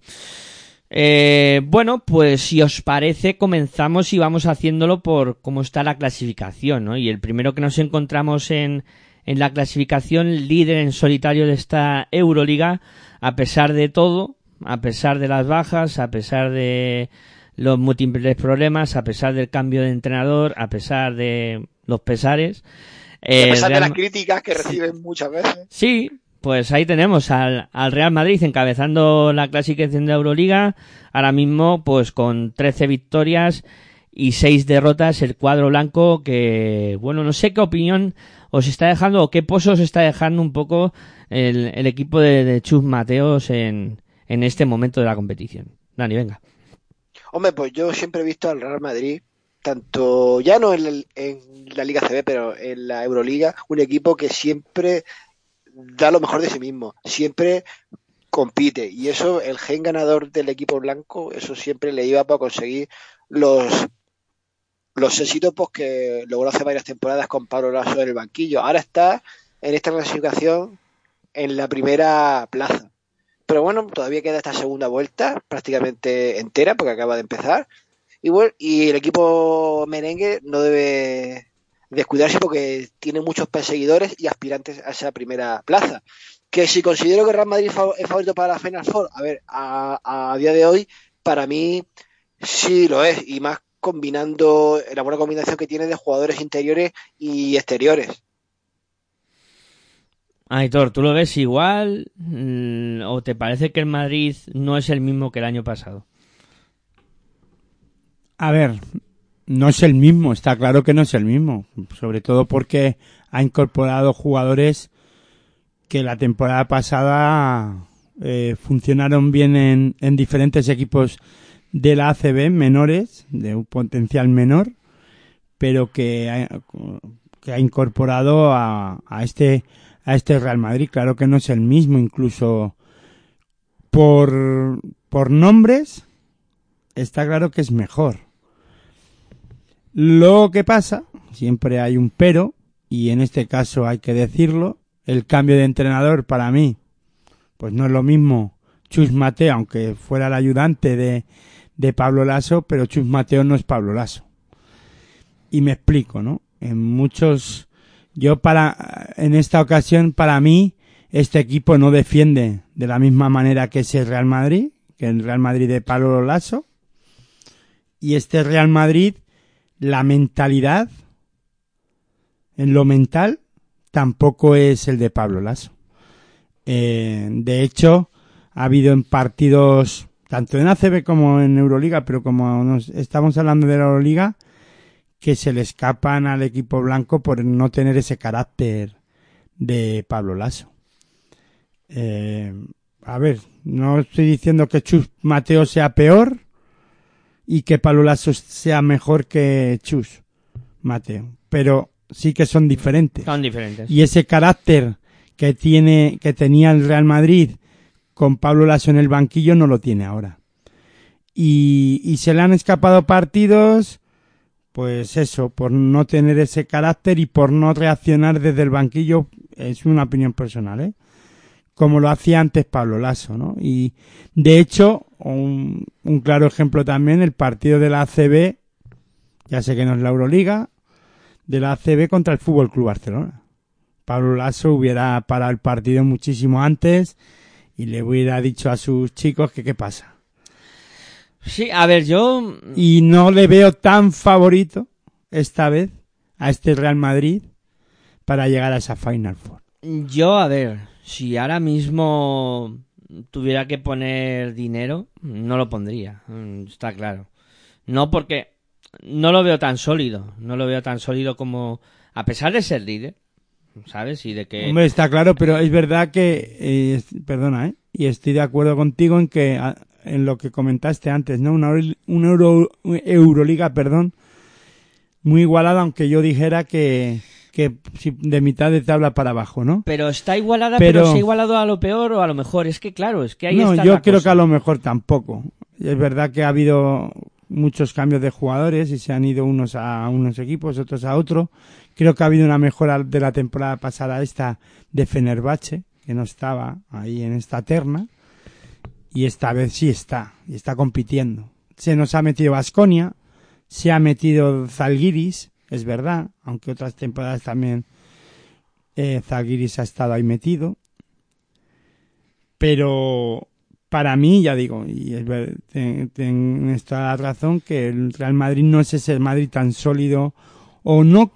Eh, bueno, pues si os parece, comenzamos y vamos haciéndolo por cómo está la clasificación, ¿no? Y el primero que nos encontramos en, en la clasificación, líder en solitario de esta Euroliga, a pesar de todo, a pesar de las bajas, a pesar de los múltiples problemas, a pesar del cambio de entrenador, a pesar de los pesares. Y a eh, pesar de las críticas que reciben muchas veces. Sí, pues ahí tenemos al, al Real Madrid encabezando la clasificación de Euroliga, ahora mismo pues con 13 victorias y 6 derrotas el cuadro blanco que, bueno, no sé qué opinión os está dejando o qué pozo os está dejando un poco el, equipo de, de Chus Mateos en, en este momento de la competición. Dani, venga. Hombre, pues yo siempre he visto al Real Madrid, tanto ya no en, el- en la Liga CB, pero en la Euroliga, un equipo que siempre da lo mejor de sí mismo, siempre compite. Y eso, el gen ganador del equipo blanco, eso siempre le iba para conseguir los, los éxitos pues, que logró hace varias temporadas con Pablo Lasso en el banquillo. Ahora está en esta clasificación en la primera plaza. Pero bueno, todavía queda esta segunda vuelta prácticamente entera porque acaba de empezar. Y, bueno, y el equipo merengue no debe descuidarse porque tiene muchos perseguidores y aspirantes a esa primera plaza. Que si considero que Real Madrid es favorito para la Final Four, a ver, a, a día de hoy, para mí sí lo es. Y más combinando la buena combinación que tiene de jugadores interiores y exteriores. Aitor, ¿tú lo ves igual Mm, o te parece que el Madrid no es el mismo que el año pasado? A ver, no es el mismo, está claro que no es el mismo, sobre todo porque ha incorporado jugadores que la temporada pasada eh, funcionaron bien en, en diferentes equipos de la ACB menores, de un potencial menor, pero que ha, incorporado a, este a este Real Madrid. Claro que no es el mismo, incluso por nombres está claro que es mejor. Lo que pasa, siempre hay un pero, y en este caso hay que decirlo. El cambio de entrenador para mí, pues no es lo mismo Chus Mateo, aunque fuera el ayudante de, de Pablo Lasso, pero Chus Mateo no es Pablo Lasso. Y me explico, ¿no? En muchos, yo para, en esta ocasión, para mí, este equipo no defiende de la misma manera que ese Real Madrid, que el Real Madrid de Pablo Lasso. Y este Real Madrid, la mentalidad, en lo mental, tampoco es el de Pablo Lasso. Eh, de hecho, ha habido en partidos, tanto en ACB como en Euroliga, pero como nos estamos hablando de la Euroliga, que se le escapan al equipo blanco por no tener ese carácter de Pablo Lasso. Eh, a ver, no estoy diciendo que Chus Mateo sea peor y que Pablo Lasso sea mejor que Chus Mateo, pero sí que son diferentes. Son diferentes. Y ese carácter que tiene, que tenía el Real Madrid con Pablo Lasso en el banquillo no lo tiene ahora. Y, y se le han escapado partidos, pues eso, por no tener ese carácter y por no reaccionar desde el banquillo, es una opinión personal, ¿eh? Como lo hacía antes Pablo Lasso, ¿no? Y de hecho, un, un claro ejemplo también, el partido de la ACB, ya sé que no es la Euroliga, de la ACB contra el Fútbol Club Barcelona. Pablo Lasso hubiera parado el partido muchísimo antes y le hubiera dicho a sus chicos que qué pasa. Sí, a ver, yo Y no le veo tan favorito esta vez a este Real Madrid para llegar a esa Final Four. Yo, a ver, si ahora mismo tuviera que poner dinero, no lo pondría, mm, está claro. No porque no lo veo tan sólido, no lo veo tan sólido como, a pesar de ser líder, ¿sabes? Y de que... Hombre, está claro, pero es verdad que, eh, perdona, ¿eh? Y estoy de acuerdo contigo en que, a- en lo que comentaste antes, ¿no? Una, una Euro- Euroliga, perdón, muy igualada, aunque yo dijera que, que de mitad de tabla para abajo, ¿no? Pero está igualada, pero... Pero- se ha igualado a lo peor o a lo mejor. Es que claro, es que ahí no, está yo la creo cosa. que a lo mejor tampoco. Es verdad que ha habido muchos cambios de jugadores y se han ido unos a unos equipos, otros a otro. Creo que ha habido una mejora de la temporada pasada esta de Fenerbahce, que no estaba ahí en esta terna. Y esta vez sí está, y está compitiendo. Se nos ha metido Vasconia, se ha metido Zalgiris, es verdad, aunque otras temporadas también eh, Zalgiris ha estado ahí metido. Pero para mí, ya digo, y es la razón, que el Real Madrid no es ese Madrid tan sólido, o no,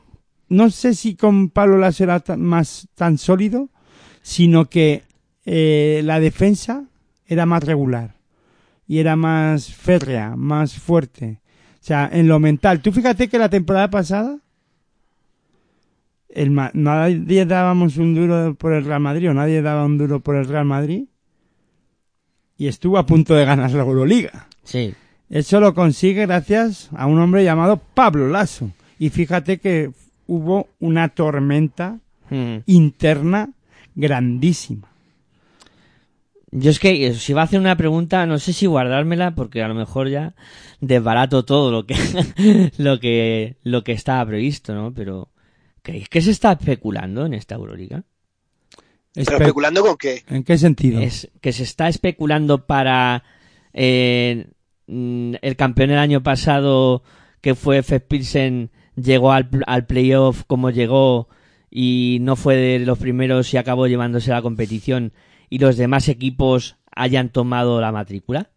no sé si con Pablo Lasso era más tan sólido, sino que eh, la defensa era más regular y era más férrea, más fuerte. O sea, en lo mental. Tú fíjate que la temporada pasada el, Ma- nadie dábamos un duro por el Real Madrid o nadie daba un duro por el Real Madrid y estuvo a punto de ganar la Euroliga. Sí. Eso lo consigue gracias a un hombre llamado Pablo Lasso. Y fíjate que hubo una tormenta Mm. interna grandísima. Yo es que eh, si va a hacer una pregunta, no sé si guardármela porque a lo mejor ya desbarato todo lo que (laughs) lo que lo que estaba previsto, ¿no? Pero ¿creéis que se está especulando en esta Euroliga? Pero Espe- especulando con qué. ¿En qué sentido? Es que se está especulando para eh, mm, el campeón el año pasado que fue Fed Pilsen llegó al, al playoff como llegó y no fue de los primeros y acabó llevándose la competición y los demás equipos hayan tomado la matrícula?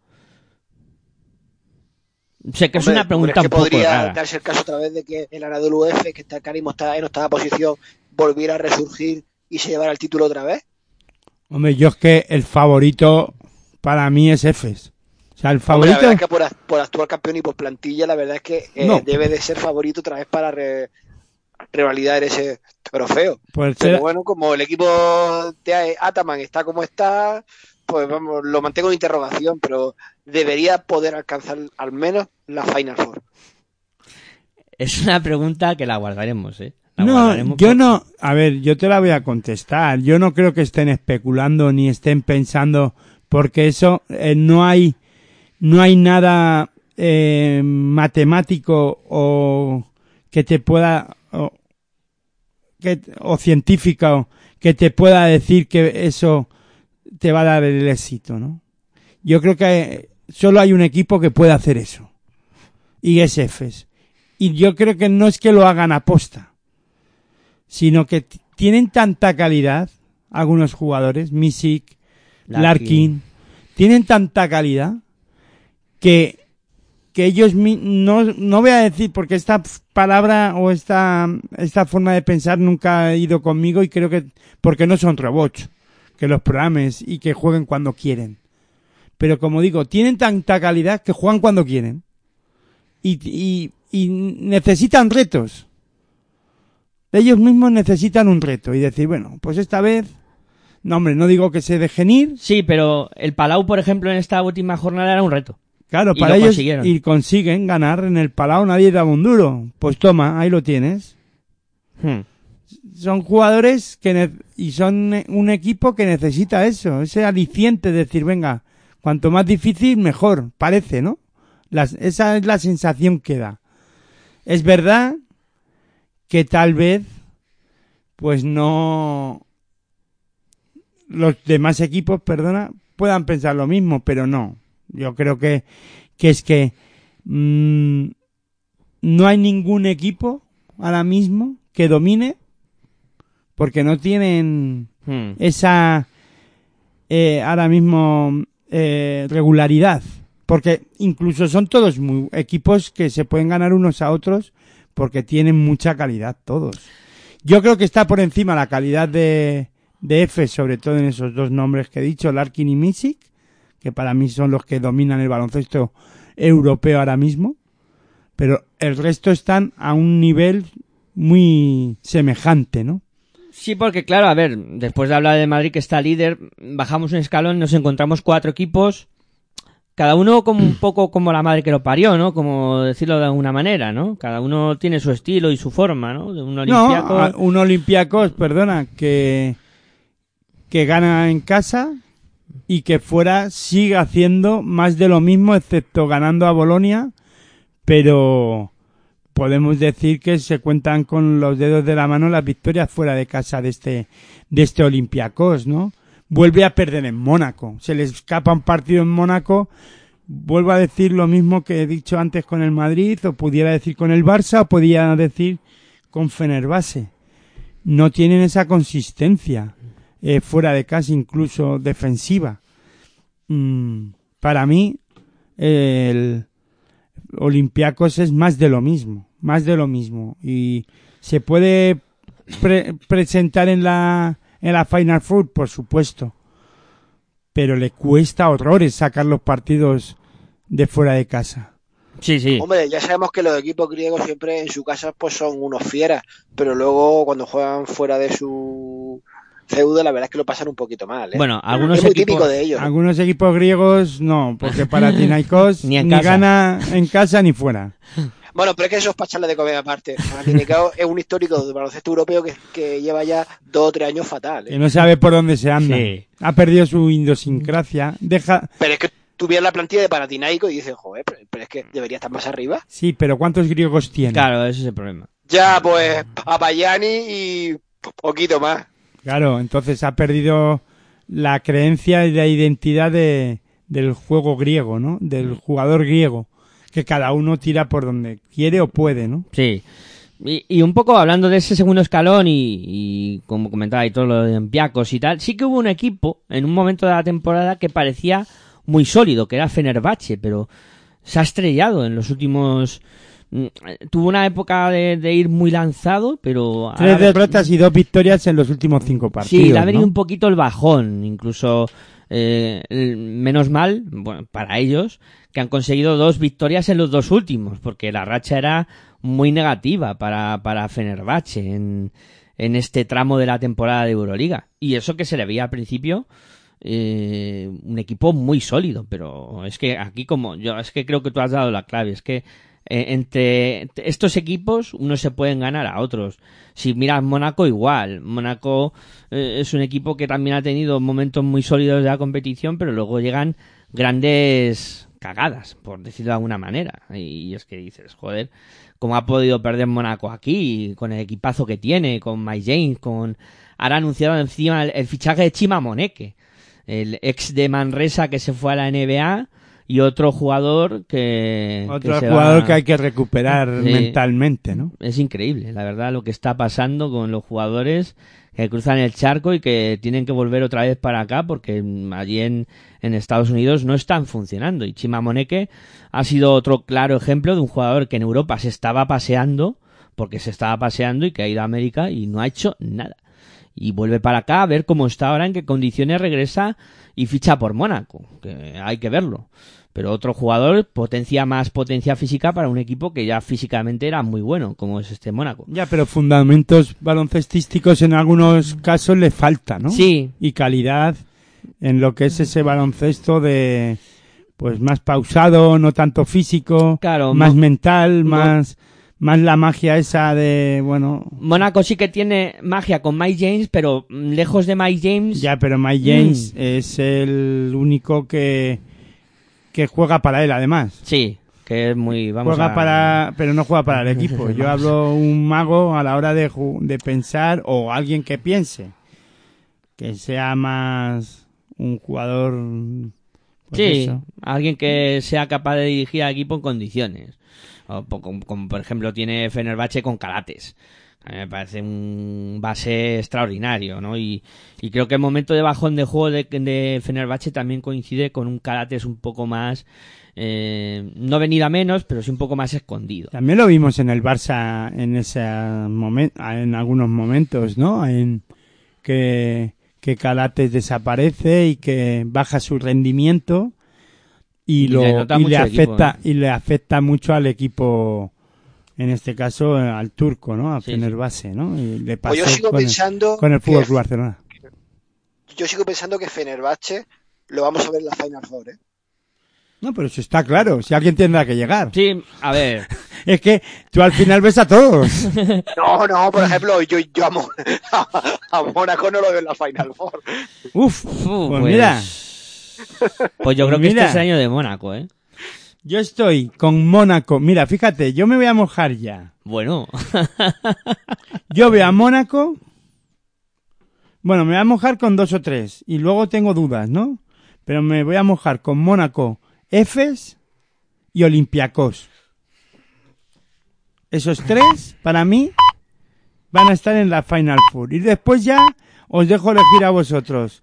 Sé que es una pregunta un poco podría rara. darse el caso otra vez de que el Anadolu F, que está mismo está en octava posición, volviera a resurgir y se llevara el título otra vez. Hombre, yo es que el favorito para mí es Efes. O sea, el Hombre, la favorito... verdad es que por, por actual campeón y por plantilla, la verdad es que eh, No. debe de ser favorito otra vez para re- revalidar ese trofeo. por Pero bueno, como el equipo de Ataman está como está, pues vamos, lo mantengo en interrogación, pero debería poder alcanzar al menos la Final Four. Es una pregunta que la guardaremos, ¿eh? La No, guardaremos yo por- no, a ver, yo te la voy a contestar. Yo no creo que estén especulando ni estén pensando, porque eso eh, no hay, no hay nada eh, matemático o que te pueda o, que, o científica que te pueda decir que eso te va a dar el éxito, ¿no? Yo creo que solo hay un equipo que puede hacer eso. Y es EFES. Y yo creo que no es que lo hagan a posta, sino que tienen tanta calidad algunos jugadores, Misic, Larkin. Larkin, tienen tanta calidad que, que ellos no, no voy a decir, porque esta palabra o esta, esta forma de pensar nunca ha ido conmigo y creo que porque no son robots, que los programes y que jueguen cuando quieren. Pero como digo, tienen tanta calidad que juegan cuando quieren. Y, y, y necesitan retos. Ellos mismos necesitan un reto y decir, bueno, pues esta vez, no hombre, no digo que se dejen ir, Sí, pero el Palau, por ejemplo, en esta última jornada era un reto. Claro, Y para lo ellos y consiguen ganar en el Palau, nadie daba un duro. Pues toma, ahí lo tienes. Hmm. Son jugadores que y son eh, un equipo que necesita eso, ese aliciente de decir, venga, cuanto más difícil mejor, parece, ¿no? Las- esa es la sensación que da. Es verdad que tal vez pues no los demás equipos, perdona, puedan pensar lo mismo, pero no. Yo creo que, que es que mm, no hay ningún equipo ahora mismo que domine porque no tienen Hmm. esa eh, ahora mismo eh, regularidad porque incluso son todos muy, equipos que se pueden ganar unos a otros porque tienen mucha calidad todos yo creo que está por encima la calidad de de F sobre todo en esos dos nombres que he dicho Larkin y Misic que para mí son los que dominan el baloncesto europeo ahora mismo pero el resto están a un nivel muy semejante no Sí, porque claro, a ver, después de hablar de Madrid que está líder, bajamos un escalón y nos encontramos cuatro equipos, cada uno como un (clears throat) poco como la madre que lo parió, ¿no? Como decirlo de alguna manera, ¿no? Cada uno tiene su estilo y su forma, ¿no? Un Olympiacos- un Olympiacos, perdona, que, que gana en casa y que fuera sigue haciendo más de lo mismo, excepto ganando a Bolonia, pero podemos decir que se cuentan con los dedos de la mano las victorias fuera de casa de este, de este Olympiacos, ¿no? Vuelve a perder en Mónaco, se le escapa un partido en Mónaco, vuelvo a decir lo mismo que he dicho antes con el Madrid, o pudiera decir con el Barça, o podía decir con Fenerbahce. No tienen esa consistencia eh, fuera de casa, incluso defensiva. Mm, para mí, el Olympiacos es más de lo mismo, más de lo mismo. Y se puede pre- presentar en la, en la Final Four, por supuesto. Pero le cuesta horrores sacar los partidos de fuera de casa. Sí, sí. Hombre, ya sabemos que los equipos griegos siempre en su casa pues son unos fieras, pero luego cuando juegan fuera de su feudo, la verdad es que lo pasan un poquito mal. ¿eh? Bueno, algunos es muy equipos... típico de ellos. Algunos equipos griegos no, porque para (laughs) Tinaikos Ni en gana en casa ni fuera. Bueno, pero es que eso es para echarle de comer aparte. Panathinaikos (laughs) es un histórico del baloncesto europeo que, que lleva ya dos o tres años fatal. ¿eh? Que no sabe por dónde se anda. Sí. Ha perdido su idiosincrasia. Deja, Pero es que tú ves la plantilla de Panathinaikos y dices, joder, pero, pero es que debería estar más arriba. sí, pero ¿cuántos griegos tiene? Claro, ese es el problema. Ya, pues, Papayani y poquito más. Claro, entonces ha perdido la creencia y la identidad de, del juego griego, ¿no? Del jugador griego. Que cada uno tira por donde quiere o puede, ¿no? Sí. Y, y un poco hablando de ese segundo escalón y, y como comentaba y todo lo de Olympiacos y tal, sí que hubo un equipo en un momento de la temporada que parecía muy sólido, que era Fenerbahce, pero se ha estrellado en los últimos... mm, Tuvo una época de, de ir muy lanzado, pero... Tres derrotas y dos victorias en los últimos cinco partidos. Sí, le ha venido ¿no? un poquito el bajón, incluso eh, menos mal, bueno, para ellos, que han conseguido dos victorias en los dos últimos, porque la racha era muy negativa para, para Fenerbahce en, en este tramo de la temporada de Euroliga. Y eso que se le veía al principio, eh, un equipo muy sólido, pero es que aquí como yo, es que creo que tú has dado la clave, es que eh, entre estos equipos unos se pueden ganar a otros. Si miras Mónaco igual, Mónaco eh, es un equipo que también ha tenido momentos muy sólidos de la competición, pero luego llegan grandes cagadas, por decirlo de alguna manera. Y es que dices, joder, ¿cómo ha podido perder Mónaco aquí? Con el equipazo que tiene, con Mike James, con... Ahora anunciado encima el, el fichaje de Chima Moneke, el ex de Manresa que se fue a la NBA y otro jugador que... Otro que jugador va- que hay que recuperar Sí. mentalmente, ¿no? Es increíble, la verdad, lo que está pasando con los jugadores que cruzan el charco y que tienen que volver otra vez para acá porque allí en, en Estados Unidos no están funcionando. Y Chima Moneke ha sido otro claro ejemplo de un jugador que en Europa se estaba paseando, porque se estaba paseando y que ha ido a América y no ha hecho nada. Y vuelve para acá a ver cómo está ahora, en qué condiciones regresa y ficha por Mónaco, que hay que verlo. Pero otro jugador potencia más potencia física para un equipo que ya físicamente era muy bueno, como es este Mónaco. Ya, pero fundamentos baloncestísticos en algunos casos le falta, ¿no? Sí, Y calidad en lo que es ese baloncesto de pues más pausado, no tanto físico, Claro, más mental, más más la magia esa de, bueno, Mónaco sí que tiene magia con Mike James, pero mm, lejos de Mike James. ya, pero Mike James es el único que que juega para él además. Sí, que es muy. Vamos juega a- para, pero no juega para el equipo. (laughs) Yo hablo un mago a la hora de, de pensar o alguien que piense que sea más un jugador. pues sí, eso. alguien que sea capaz de dirigir al equipo en condiciones. O como, como, por ejemplo tiene Fenerbahce con Calates. A mí me parece un base extraordinario, ¿no? Y, y creo que el momento de bajón de juego de, de Fenerbahce también coincide con un Calates un poco más, eh, no venido a menos, pero sí un poco más escondido. También lo vimos en el Barça en ese momento, en algunos momentos, ¿no? En que que Calates desaparece y que baja su rendimiento y, Y lo le y equipo, afecta ¿eh? y le afecta mucho al equipo en este caso eh, al turco, ¿no? A Sí, sí. Fenerbahce, ¿no? Y le Pues yo pasó sigo con el- pensando con el Fútbol Club Barcelona. Yo sigo pensando que Fenerbahce lo vamos a ver en la Final Four, ¿eh? No, pero eso está claro, si alguien tendrá que llegar. Sí, a ver, (laughs) Es que tú al final ves a todos. (laughs) No, no, por ejemplo, yo, yo (laughs) a, Mónaco no lo veo en la Final Four. Uf, Fu, pues mira, Pues yo Pues creo que mira. este es el año de Mónaco, ¿eh? Yo estoy con Mónaco. Mira, fíjate, yo me voy a mojar ya. Bueno, (laughs) Yo veo a Mónaco. Bueno, me voy a mojar con dos o tres. Y luego tengo dudas, ¿no? Pero me voy a mojar con Mónaco, Efes y Olympiacos. Esos tres, para mí, van a estar en la Final Four. Y después ya os dejo elegir a vosotros.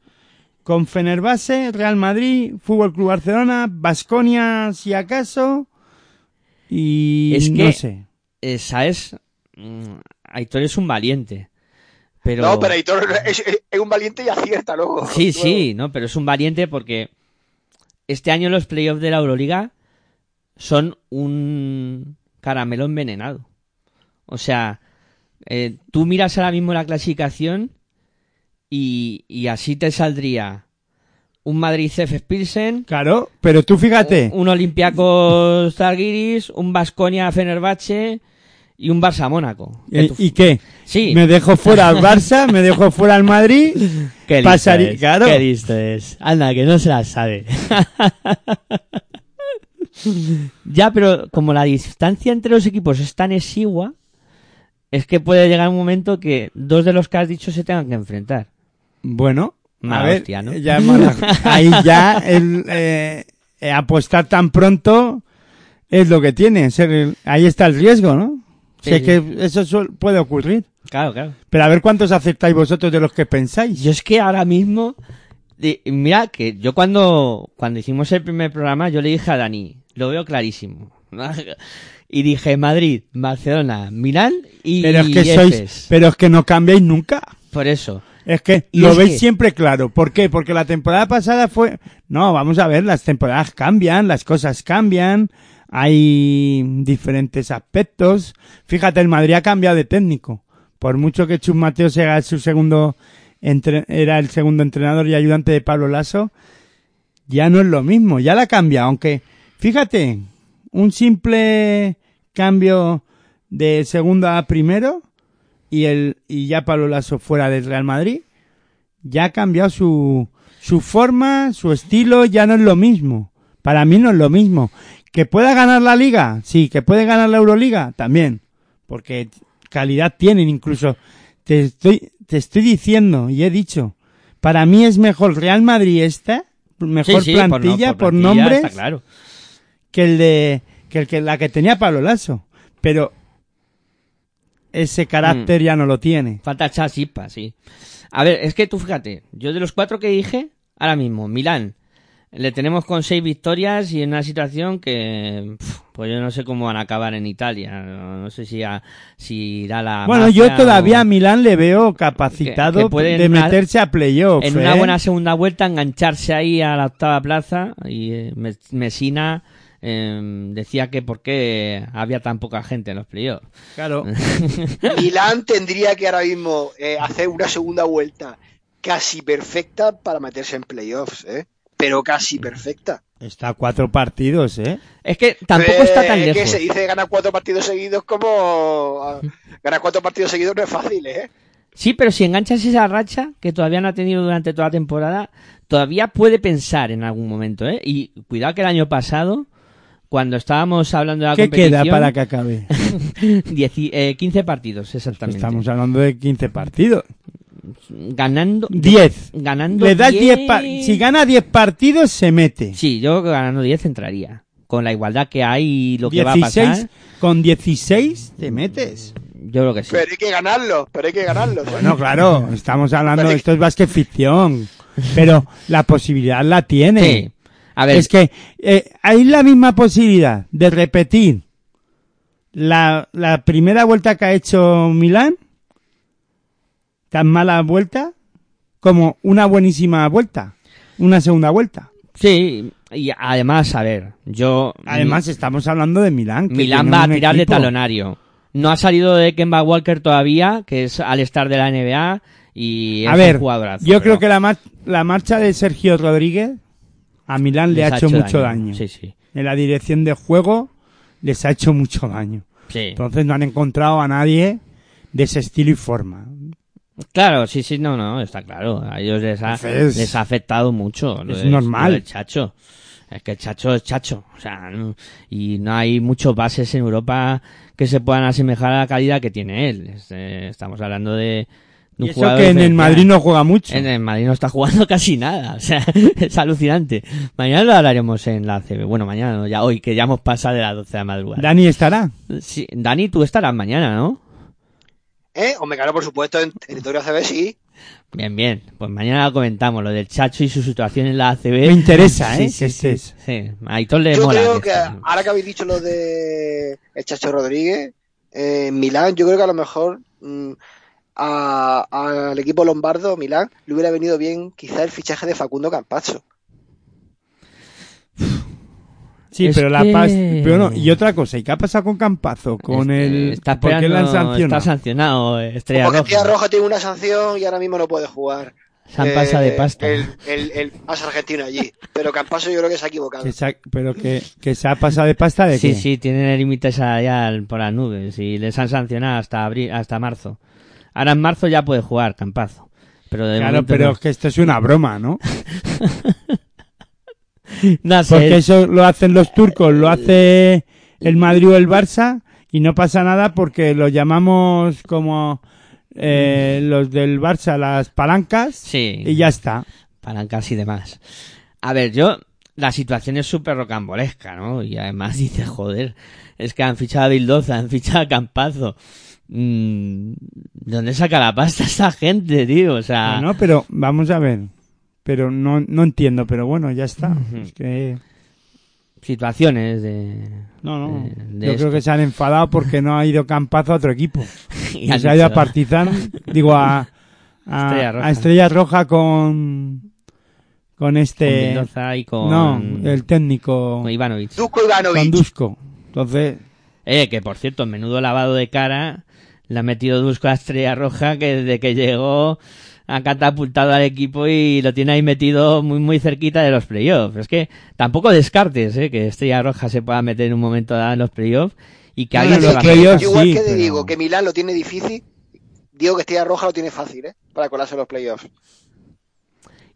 Con Fenerbahce, Real Madrid, Fútbol Club Barcelona, Basconia, si acaso. Y Es no que- sé. eh, ¿sabes? Mm, Aitor es un valiente. Pero... No, pero Aitor es, es- es un valiente y acierta luego. Sí, Luego. sí, no, pero es un valiente porque este año los playoffs de la Euroliga son un caramelo envenenado. O sea, eh, tú miras ahora mismo la clasificación y, y así te saldría un Madrid CF Pilsen, Claro, pero tú fíjate. un Olympiacos Zalgiris, un Basconia Fenerbahce y un Barça Mónaco. ¿Y, y qué? Sí, Me dejo fuera al Barça, me dejo fuera al Madrid. (laughs) Qué listo Pasaría- es, claro. Qué listo es. Anda, que no se la sabe. (laughs) ya, pero como la distancia entre los equipos es tan exigua, es que puede llegar un momento que dos de los que has dicho se tengan que enfrentar. Bueno, a ver, hostia, ¿no? ya mala- (laughs) ahí ya el eh, eh, apostar tan pronto es lo que tiene. ser el- ahí está el riesgo, ¿no? Sí, sé sí. que eso puede ocurrir. Claro, claro. Pero a ver cuántos aceptáis vosotros de los que pensáis. Yo es que ahora mismo, mira que yo cuando, cuando hicimos el primer programa, yo le dije a Dani, lo veo clarísimo. (laughs) Y dije Madrid, Barcelona, Milán y pero es que sois, pero es que no cambiáis nunca. Por eso. Es que Y lo es veis que- siempre claro. ¿Por qué? Porque la temporada pasada fue... No, vamos a ver, las temporadas cambian, las cosas cambian, hay diferentes aspectos. Fíjate, el Madrid ha cambiado de técnico. Por mucho que Chus Mateo sea su segundo, entre- era el segundo entrenador y ayudante de Pablo Lasso, ya no es lo mismo, ya la ha cambiado. Aunque, fíjate, un simple cambio de segundo a primero y el y ya Pablo Lasso fuera del Real Madrid ya ha cambiado su su forma, su estilo, ya no es lo mismo. Para mí no es lo mismo. ¿Que pueda ganar la Liga? Sí. ¿Que puede ganar la Euroliga? También. Porque calidad tienen incluso. Te estoy, te estoy diciendo y he dicho. Para mí es mejor Real Madrid esta, mejor Sí, sí, por no- plantilla, por, plantilla, nombres, claro. que el de, que el que, la que tenía Pablo Lasso. Pero ese carácter ya no lo tiene. Falta echar chispa, sí. A ver, es que tú fíjate, yo de los cuatro que dije, ahora mismo, Milán, le tenemos con seis victorias y en una situación que, pues yo no sé cómo van a acabar en Italia. No, sé si, a- si irá la. Bueno, yo todavía o- a Milán le veo capacitado Que- que pueden de meterse a playoff. en una ¿eh? buena segunda vuelta engancharse ahí a la octava plaza y eh, Me- Mesina eh, decía que por qué había tan poca gente en los playoffs. Claro. (laughs) Milán tendría que ahora mismo eh, hacer una segunda vuelta casi perfecta para meterse en playoffs, ¿eh? Pero casi perfecta. Está a cuatro partidos, ¿eh? Es que tampoco Eh, está tan es lejos. que se dice ganar cuatro partidos seguidos como... ah, Ganar cuatro partidos seguidos no es fácil, ¿eh? Sí, pero si enganchas esa racha que todavía no ha tenido durante toda la temporada, todavía puede pensar en algún momento, ¿eh? Y cuidado que el año pasado, cuando estábamos hablando de la ¿Qué competición... queda para que acabe? (laughs) 10 eh, 15 partidos, exactamente. Estamos hablando de 15 partidos. Ganando... 10. Ganando Le das 10 10 pa- si gana 10 partidos se mete. Sí, yo ganando 10 entraría. Con la igualdad que hay y lo que va a 16 pasar, con 16 te metes. yo creo que sí. Pero hay que ganarlo, pero hay que ganarlo. Bueno, claro, estamos hablando Pero- esto es básquet ficción, (laughs) pero la posibilidad la tiene. Sí. A ver, Es que eh, hay la misma posibilidad de repetir la, la primera vuelta que ha hecho Milán, tan mala vuelta, como una buenísima vuelta, una segunda vuelta. sí, y además, a ver, yo... Además, estamos hablando de Milán. que Milán va a tirar de talonario. No ha salido de Kemba Walker todavía, que es al estar de la NBA, y es A ver, un yo pero creo que la, mar- la marcha de Sergio Rodríguez a Milán le ha hecho, mucho daño. Sí, sí. En la dirección de juego les ha hecho mucho daño. sí. Entonces no han encontrado a nadie de ese estilo y forma. Claro, sí, sí, no, no, está claro. A ellos les ha, Entonces, les ha afectado mucho. es de- normal. del chacho. Es que el chacho es chacho. O sea, no- y no hay muchos bases en Europa que se puedan asemejar a la calidad que tiene él. Eh, estamos hablando de un Y eso que en el. Madrid no juega mucho. En el Madrid no está jugando (laughs) casi nada, o sea, (laughs) es alucinante. Mañana lo hablaremos en la CB. Bueno, mañana no, ya hoy, que ya hemos pasado de las 12 de la madrugada. Dani estará. Sí, Dani, tú estarás mañana, ¿no? ¿Eh? Hombre, claro, por supuesto, en territorio ACB sí. Bien, bien. Pues mañana lo comentamos, lo del Chacho y su situación en la ACB. Me interesa, Sí, ¿eh? sí, que sí. estés. Sí, a Aitor le Yo mola. creo que ahora que habéis dicho lo de el Chacho Rodríguez, eh, en Milán, yo creo que a lo mejor mm, a- al equipo lombardo, Milán, le hubiera venido bien quizá el fichaje de Facundo Campazzo. Sí, Es pero la que- paz. Pero no, y otra cosa, ¿y qué ha pasado con Campazo? Con Este, el. Está ¿Por qué le han sancionado? Está sancionado, eh, Estrella Porque Roja. Estrella Roja tiene una sanción y ahora mismo no puede jugar. Se han pasado de Eh, pasta. El, el, el más argentino allí. Pero Campazo yo creo que se ha equivocado. Que se ha- pero que, que se ha pasado de pasta de Sí, qué? sí, tienen el límite salarial por las nubes y les han sancionado hasta abril, hasta marzo. Ahora en marzo ya puede jugar Campazo. Pero de Claro, pero no. es que esto es una broma, ¿no? (laughs) No sé, Porque eso lo hacen los turcos, lo hace el Madrid o el Barça y no pasa nada porque lo llamamos como eh, los del Barça las palancas Sí. y ya está. palancas y demás. A ver, yo, la situación es súper rocambolesca, ¿no? Y además (laughs) dice, joder, es que han fichado a Bildoza, han fichado a Campazo. Mm, ¿De dónde saca la pasta esta gente, tío? O sea, Bueno, pero vamos a ver. Pero no, no entiendo, pero bueno, ya está. Es que... situaciones de... No, no. de- de Yo esto. creo que se han enfadado porque no ha ido Campazo a otro equipo. (laughs) Y se ha ido a Partizan, (laughs) digo a, a, Estrella Roja. a Estrella Roja con, con con este... Y con... No, el técnico con Ivanovic. Dusko Ivanovic. con Dusko. Entonces, Eh, que por cierto, menudo lavado de cara le ha metido Dusko a Estrella Roja que desde que llegó ha catapultado al equipo y lo tiene ahí metido muy muy cerquita de los playoffs. Es que tampoco descartes eh, que Estrella Roja se pueda meter en un momento dado en los playoffs y que No, alguien la playoffs Yo igual sí, que te pero- digo que Milán lo tiene difícil, digo que Estrella Roja lo tiene fácil, ¿eh? Para colarse en los playoffs.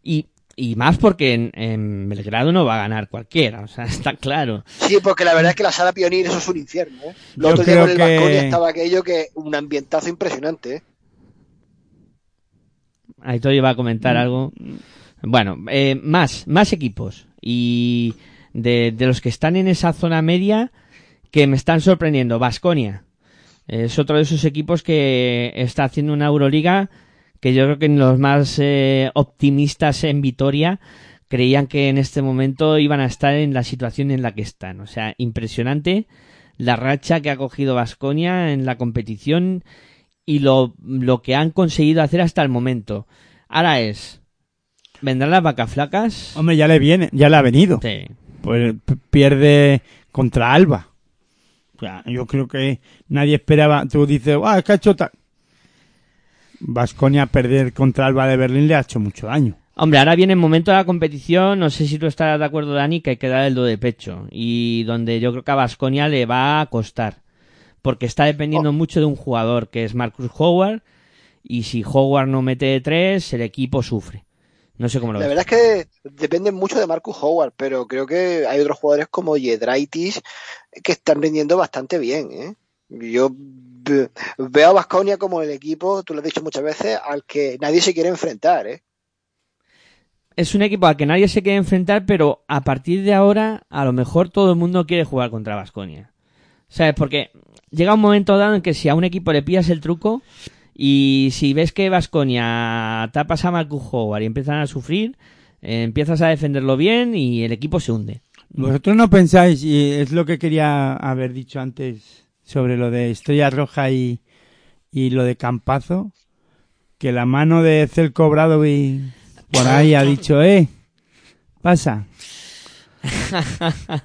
Y Y más porque en, en Belgrado no va a ganar cualquiera, o sea, (laughs) está claro. Sí, porque la verdad es que la sala Pionir eso es un infierno. ¿eh? Lo Yo otro día con el que- estaba aquello que un ambientazo impresionante. ¿eh? Aitor iba a comentar algo. Bueno, eh, más, más equipos. Y de, de los que están en esa zona media que me están sorprendiendo. Vasconia. Es otro de esos equipos que está haciendo una Euroliga que yo creo que los más eh, optimistas en Vitoria creían que en este momento iban a estar en la situación en la que están. O sea, impresionante la racha que ha cogido Vasconia en la competición y lo, lo que han conseguido hacer hasta el momento. Ahora es, ¿vendrán las vacas flacas? Hombre, ya le viene, ya le ha venido. Sí. Pues pierde contra Alba. O sea, yo creo que nadie esperaba. Tú dices, ah, es tal. Vasconia perder contra Alba de Berlín le ha hecho mucho daño. Hombre, ahora viene el momento de la competición, no sé si tú estarás de acuerdo, Dani, que hay que dar el do de pecho. Y donde yo creo que a Vasconia le va a costar. Porque está dependiendo mucho de un jugador, que es Marcus Howard. Y si Howard no mete de tres, el equipo sufre. No sé cómo lo La ves. verdad es que depende mucho de Marcus Howard, pero creo que hay otros jugadores como Yedraitis que están rindiendo bastante bien. ¿eh? Yo veo a Vasconia como el equipo, tú lo has dicho muchas veces, al que nadie se quiere enfrentar. ¿eh? Es un equipo al que nadie se quiere enfrentar, pero a partir de ahora, a lo mejor todo el mundo quiere jugar contra Vasconia. ¿Sabes? Porque llega un momento dado en que si a un equipo le pillas el truco y si ves que Vasconia tapas a Marcus Howard y empiezan a sufrir, eh, empiezas a defenderlo bien y el equipo se hunde. Vosotros no pensáis, y es lo que quería haber dicho antes sobre lo de Estrella Roja y, y lo de Campazo, que la mano de Celco Brado y por ahí ha dicho, eh, pasa. (laughs)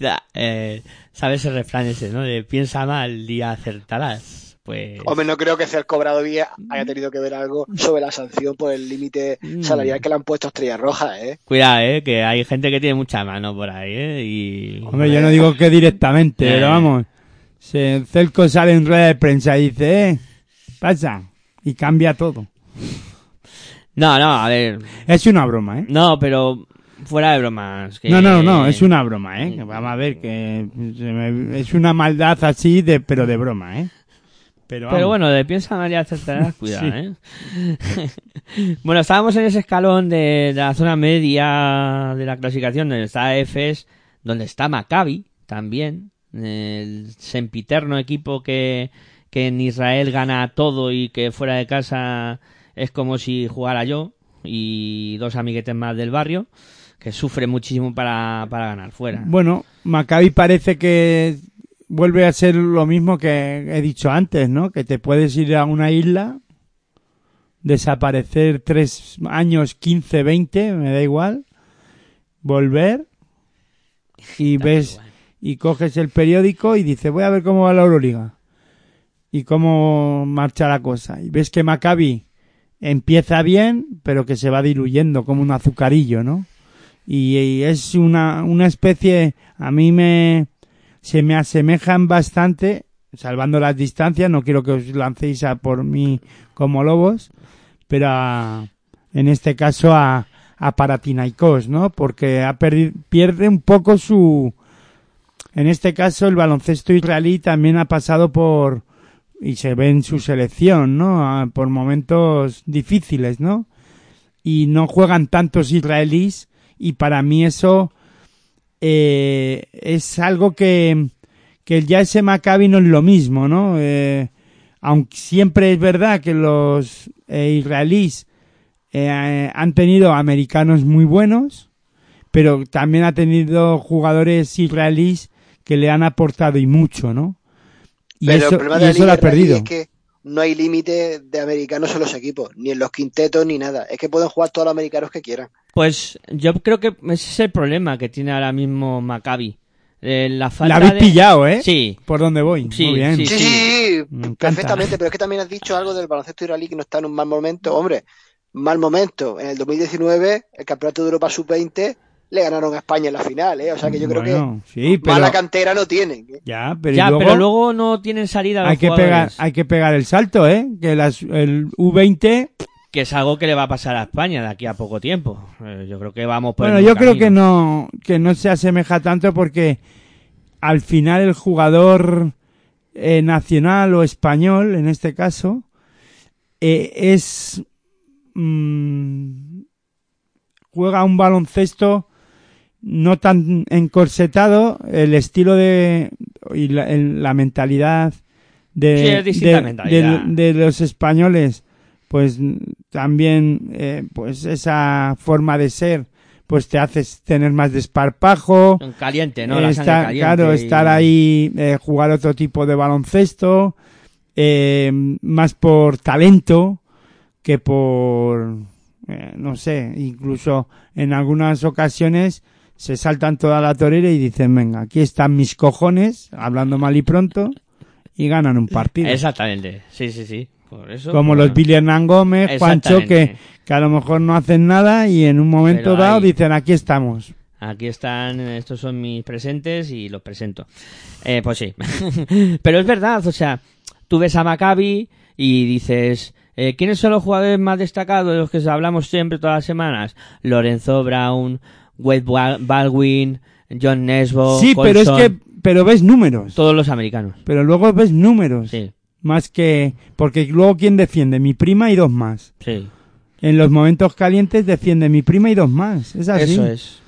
Ya, eh, ¿Sabes el refrán ese, no? De piensa mal y acertarás. Pues... Hombre, no creo que el cobrado Vía haya tenido que ver algo sobre la sanción por el límite salarial que le han puesto a Estrella Roja. ¿eh? Cuidado, eh, que hay gente que tiene mucha mano por ahí, eh, y... Hombre, yo no digo que directamente, Eh. pero vamos, se, Celco sale en rueda de prensa y dice, eh, pasa, y cambia todo. No, no, a ver, Es una broma, ¿eh? no, pero fuera de bromas. que- No, no, no, es una broma, ¿eh? Vamos a ver que es una maldad así, de, pero de broma, ¿eh? Pero, bueno, de piensa María acertarás, (laughs) cuidado, Sí. ¿eh? (laughs) bueno, estábamos en ese escalón de, de la zona media de la clasificación, donde está Efes, donde está Maccabi también, el sempiterno equipo que, que en Israel gana todo y que fuera de casa es como si jugara yo y dos amiguetes más del barrio, que sufre muchísimo para, para ganar fuera. Bueno, Maccabi parece que vuelve a ser lo mismo que he dicho antes, ¿no? Que te puedes ir a una isla, desaparecer tres años, 15, 20, me da igual, volver y ves y coges el periódico y dices, voy a ver cómo va la Euroliga y cómo marcha la cosa. Y ves que Maccabi empieza bien, pero que se va diluyendo como un azucarillo, ¿no? Y, es una, una especie, a mí me, se me asemejan bastante, salvando las distancias, no quiero que os lancéis a por mí como lobos, pero a- en este caso a, a Paratinaikos, ¿no? Porque ha perdido, pierde un poco su, en este caso el baloncesto israelí también ha pasado por, y se ve en su selección, ¿no? Ah, Por momentos difíciles, ¿no? Y no juegan tantos israelíes y para mí eso eh, es algo que, que ya ese Maccabi no es lo mismo, ¿no? Eh, aunque siempre es verdad que los eh, israelíes eh, han tenido americanos muy buenos, pero también ha tenido jugadores israelíes que le han aportado y mucho, ¿no? Y Pero eso, el problema y de la eso lo ha perdido. es que no hay límite de americanos en los equipos, ni en los quintetos, ni nada. Es que pueden jugar todos los americanos que quieran. Pues yo creo que ese es el problema que tiene ahora mismo Maccabi. Eh, la La falta habéis de- pillado, ¿eh? Sí, ¿Por dónde voy? Sí, Muy bien. sí, Sí, sí, sí, Me encanta. perfectamente, pero es que también has dicho algo del baloncesto israelí que no está en un mal momento. Hombre, mal momento. En el 2019, el Campeonato de Europa Sub-20 le ganaron a España en la final, ¿eh? O sea que yo creo Bueno, que sí, pero, mala cantera no tienen. ¿eh? ya, pero, ya, luego pero luego no tienen salida los hay que pegar, hay que pegar el salto, ¿eh? Que las, el U20 que es algo que le va a pasar a España de aquí a poco tiempo. Eh, yo creo que vamos por el Bueno, yo creo que no, que no se asemeja tanto porque al final el jugador eh, nacional o español, en este caso, eh, es mm, juega un baloncesto no tan encorsetado, el estilo de y la, el- la mentalidad de, Sí, de- mentalidad. de- de los españoles, pues también eh, pues esa forma de ser pues te hace tener más desparpajo, En caliente, ¿no? La estar, caliente claro, y- estar ahí, eh, jugar otro tipo de baloncesto, eh, más por talento que por, no sé, incluso en algunas ocasiones se saltan toda la torera y dicen, venga, aquí están mis cojones, hablando mal y pronto, y ganan un partido. Exactamente, sí, sí, sí. Por eso, Como pues, los Billy Hernán Gómez, Juancho, que, que a lo mejor no hacen nada y en un momento Pero dado dicen, aquí estamos. Aquí están, estos son mis presentes y los presento. Eh, pues sí. (laughs) Pero es verdad, o sea, tú ves a Maccabi y dices, eh, ¿quiénes son los jugadores más destacados de los que hablamos siempre todas las semanas? Lorenzo Brown, Wade Bal- Baldwin, John Nesbo, sí, pero es que, pero ves números. todos los americanos. Pero luego ves números. Sí, Más que. Porque luego, ¿quién defiende? Mi prima y dos más. sí. En los momentos calientes defiende mi prima y dos más. Es así. Eso es.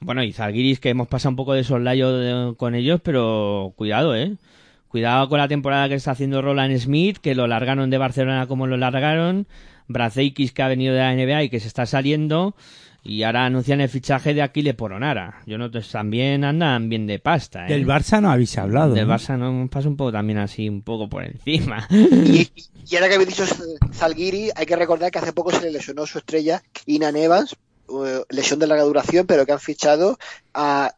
Bueno, y Zalgiris, que hemos pasado un poco de soslayo con ellos, pero cuidado, ¿eh? Cuidado con la temporada que está haciendo Roland Smith, que lo largaron de Barcelona como lo largaron. Brazeikis, que ha venido de la NBA y que se está saliendo. Y ahora anuncian el fichaje de Aquile Poronara. Yo no también andan bien de pasta, ¿eh? Del Barça no habéis hablado. Del ¿no? Barça no pasa un poco también así, un poco por encima. Y, y ahora que habéis dicho Zalgiri, hay que recordar que hace poco se le lesionó su estrella, Inan Evans, eh, lesión de larga duración, pero que han fichado a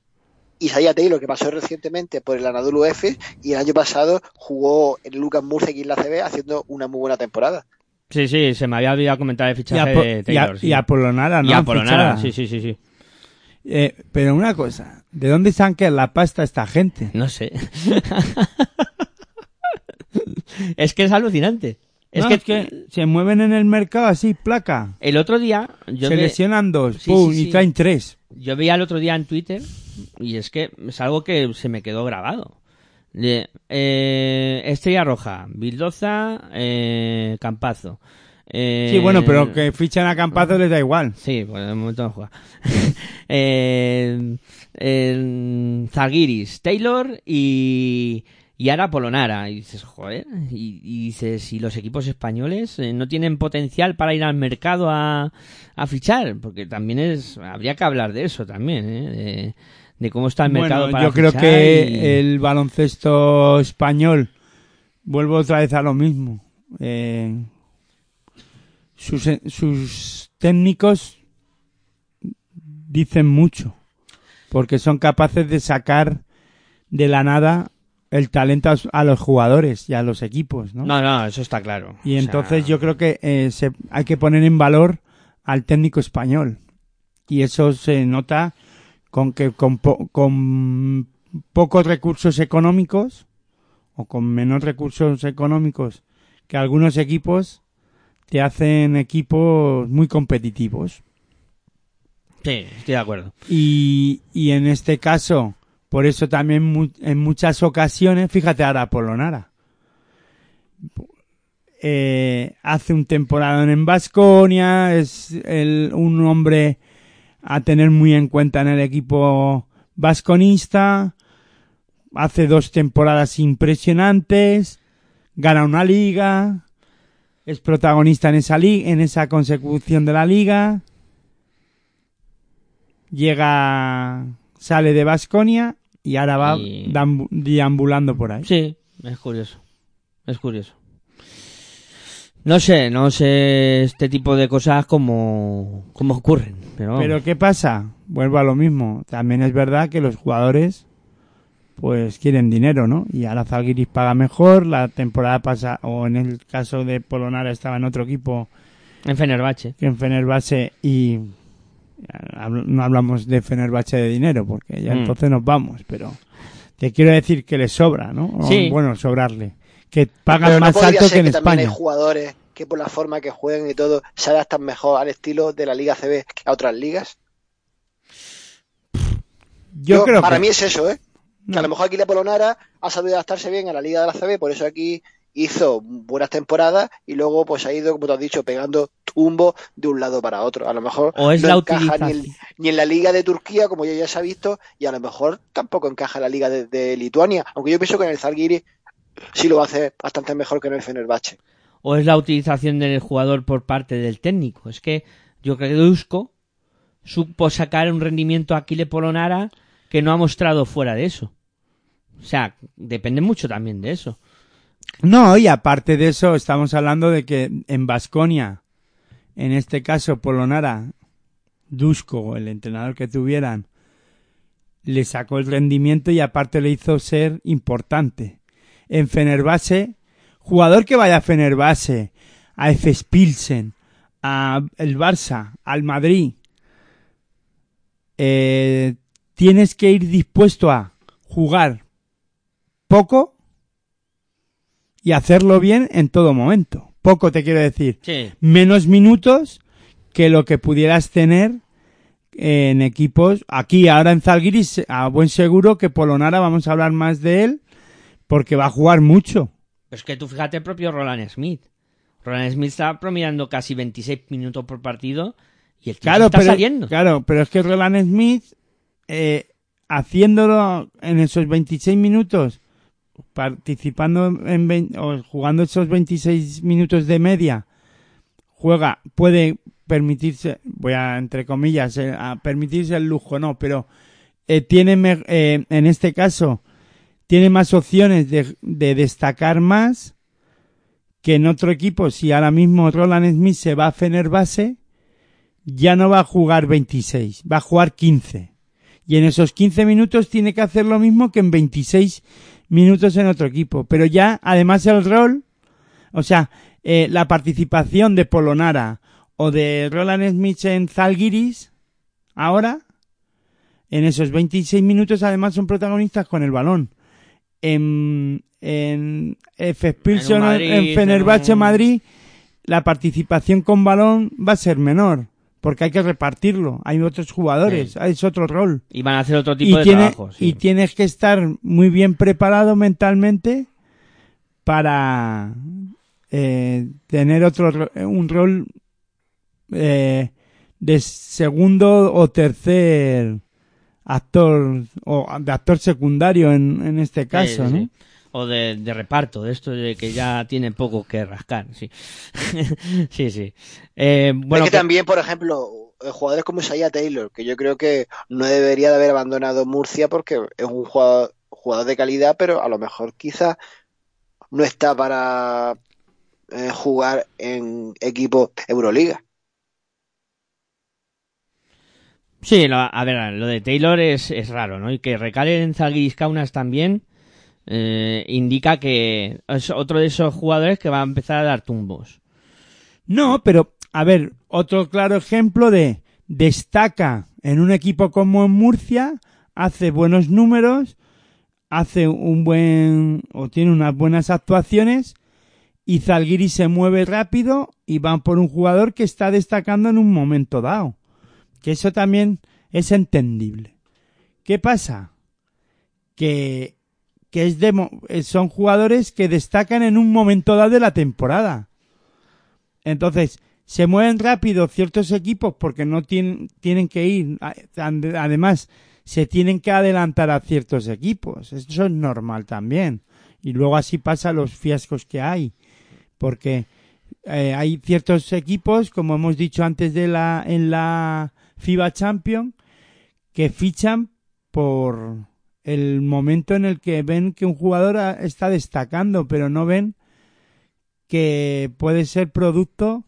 Isaiah Taylor, que pasó recientemente por el Anadolu F y el año pasado jugó en Lucas Murcia aquí en la CB haciendo una muy buena temporada. Sí, sí, se me había olvidado comentar el Y, fichaje de y Taylor. sí. y a Polonara, ¿no? Y a Han Polonara, fichado. sí, sí, sí, sí. Eh, pero una cosa. ¿De dónde sacan la pasta esta gente? No sé. (laughs) es que es alucinante. Es No, que, es que se mueven en el mercado así, placa. el otro día yo, se lesionan dos, Sí, pum, sí, y traen tres. yo veía el otro día en Twitter y es que es algo que se me quedó grabado. Eh, Estrella Roja, Bildoza, eh, Campazo. Eh, Sí, bueno, pero que fichan a Campazo les da igual. Sí, pues de momento no juega. (laughs) eh, eh, Zalgiris, Taylor y, y ahora Polonara. Y dices, joder, y, y dices, ¿y los equipos españoles eh, no tienen potencial para ir al mercado a, a fichar? Porque también es, habría que hablar de eso también, ¿eh? De, de cómo está el mercado Bueno, para yo creo que y- el baloncesto español, vuelvo otra vez a lo mismo. Eh, sus, sus técnicos dicen mucho, porque son capaces de sacar de la nada el talento a, los jugadores y a los equipos, ¿no? No, no, eso está claro. Y O sea, entonces yo creo que eh, se, hay que poner en valor al técnico español. Y eso se nota con que con, po- con pocos recursos económicos o con menos recursos económicos que algunos equipos te hacen equipos muy competitivos. Sí, estoy de acuerdo. Y, y en este caso, por eso también mu- en muchas ocasiones, fíjate ahora Polonara, eh, hace un temporada en Vasconia, es el- un hombre a tener muy en cuenta en el equipo vasconista, hace dos temporadas impresionantes, gana una liga, es protagonista en esa li- en esa consecución de la liga, llega, sale de Vasconia y ahora va Y- deambulando por ahí. Sí, es curioso. Es curioso. No sé, no sé este tipo de cosas como, como ocurren. Pero, ¿qué pasa? Vuelvo a lo mismo. También es verdad que los jugadores pues quieren dinero, ¿no? Y ahora Zalgiris paga mejor, la temporada pasada, o en el caso de Polonara estaba en otro equipo en Fenerbahce. que en Fenerbahce y habl- no hablamos de Fenerbahce de dinero porque ya Mm. entonces nos vamos, pero te quiero decir que le sobra, ¿no? O, Sí. Bueno, sobrarle. Que pagan Pero no más alto que en que también hay España. jugadores que por la forma que juegan y todo se adaptan mejor al estilo de la Liga CB que a otras ligas? Yo, creo para que mí es eso, ¿eh? Que a lo mejor Aquile Polonara ha sabido adaptarse bien a la Liga de la CB, por eso aquí hizo buenas temporadas y luego pues ha ido, como tú has dicho, pegando tumbo de un lado para otro. A lo mejor O es no la encaja ni, en- ni en la Liga de Turquía, como ya, ya se ha visto, y a lo mejor tampoco encaja en la Liga de, de Lituania, aunque yo pienso que en el Zalgiris sí lo va a hacer bastante mejor que en el Fenerbahce. o es la utilización del jugador por parte del técnico. Es que yo creo que Dusko supo sacar un rendimiento a Aquile Polonara que no ha mostrado fuera de eso. O sea, depende mucho también de eso. No, y aparte de eso, estamos hablando de que en Basconia, en este caso Polonara, Dusko, el entrenador que tuvieran, le sacó el rendimiento y aparte le hizo ser importante. En Fenerbahce, jugador que vaya a Fenerbahce, a Efes Pilsen, a el Barça, al Madrid, eh, tienes que ir dispuesto a jugar poco y hacerlo bien en todo momento. Poco te quiero decir. Sí. Menos minutos que lo que pudieras tener en equipos. Aquí, ahora en Zalgiris, a buen seguro que Polonara vamos a hablar más de él porque va a jugar mucho. Es que tú fíjate el propio Roland Smith. Roland Smith está promediando casi 26 minutos por partido y el Claro, está pero, saliendo. claro, pero es que Roland Smith, eh, haciéndolo en esos 26 minutos, participando en o jugando esos 26 minutos de media, juega, puede permitirse, voy a entre comillas, eh, a permitirse el lujo, no, pero eh, tiene, eh, en este caso, tiene más opciones de, de destacar más que en otro equipo. Si ahora mismo Roland Smith se va a Fenerbahce, ya no va a jugar 26, va a jugar 15. Y en esos 15 minutos tiene que hacer lo mismo que en 26 minutos en otro equipo. Pero ya, además, el rol, o sea, eh, la participación de Polonara o de Roland Smith en Zalgiris, ahora, en esos 26 minutos, además, son protagonistas con el balón. En, en Efes Pilsen, En un Madrid, en Fenerbahce, en un- Madrid, la participación con balón va a ser menor, porque hay que repartirlo. Hay otros jugadores, Sí. es otro rol. Y van a hacer otro tipo Y, de tiene- trabajo. sí. y tienes que estar muy bien preparado mentalmente para eh, tener otro ro- un rol eh, de segundo o tercer actor o de actor secundario en, en este caso, Sí, sí, ¿no? sí. O de, de reparto, de esto de que ya tiene poco que rascar, sí. (laughs) sí, sí. Eh, bueno, es que, que- también, por ejemplo, eh, jugadores como Isaiah Taylor, que yo creo que no debería de haber abandonado Murcia porque es un jugador, jugador de calidad, pero a lo mejor quizá no está para eh, jugar en equipo Euroliga. Sí, lo- a ver, lo de Taylor es, es raro, ¿no? Y que recale en Zalgiris Kaunas también eh, indica que es otro de esos jugadores que va a empezar a dar tumbos. No, pero, a ver, otro claro ejemplo de destaca en un equipo como en Murcia, hace buenos números, hace un buen, o tiene unas buenas actuaciones, y Zalgiris se mueve rápido y van por un jugador que está destacando en un momento dado. Que eso también es entendible. ¿Qué pasa? Que, que es de, eh, son jugadores que destacan en un momento dado de la temporada. Entonces, se mueven rápido ciertos equipos porque no tienen, tienen que ir. Además, se tienen que adelantar a ciertos equipos. Eso es normal también. Y luego así pasa los fiascos que hay. Porque eh, hay ciertos equipos, como hemos dicho antes de la, en la FIBA Champion, que fichan por el momento en el que ven que un jugador está destacando, pero no ven que puede ser producto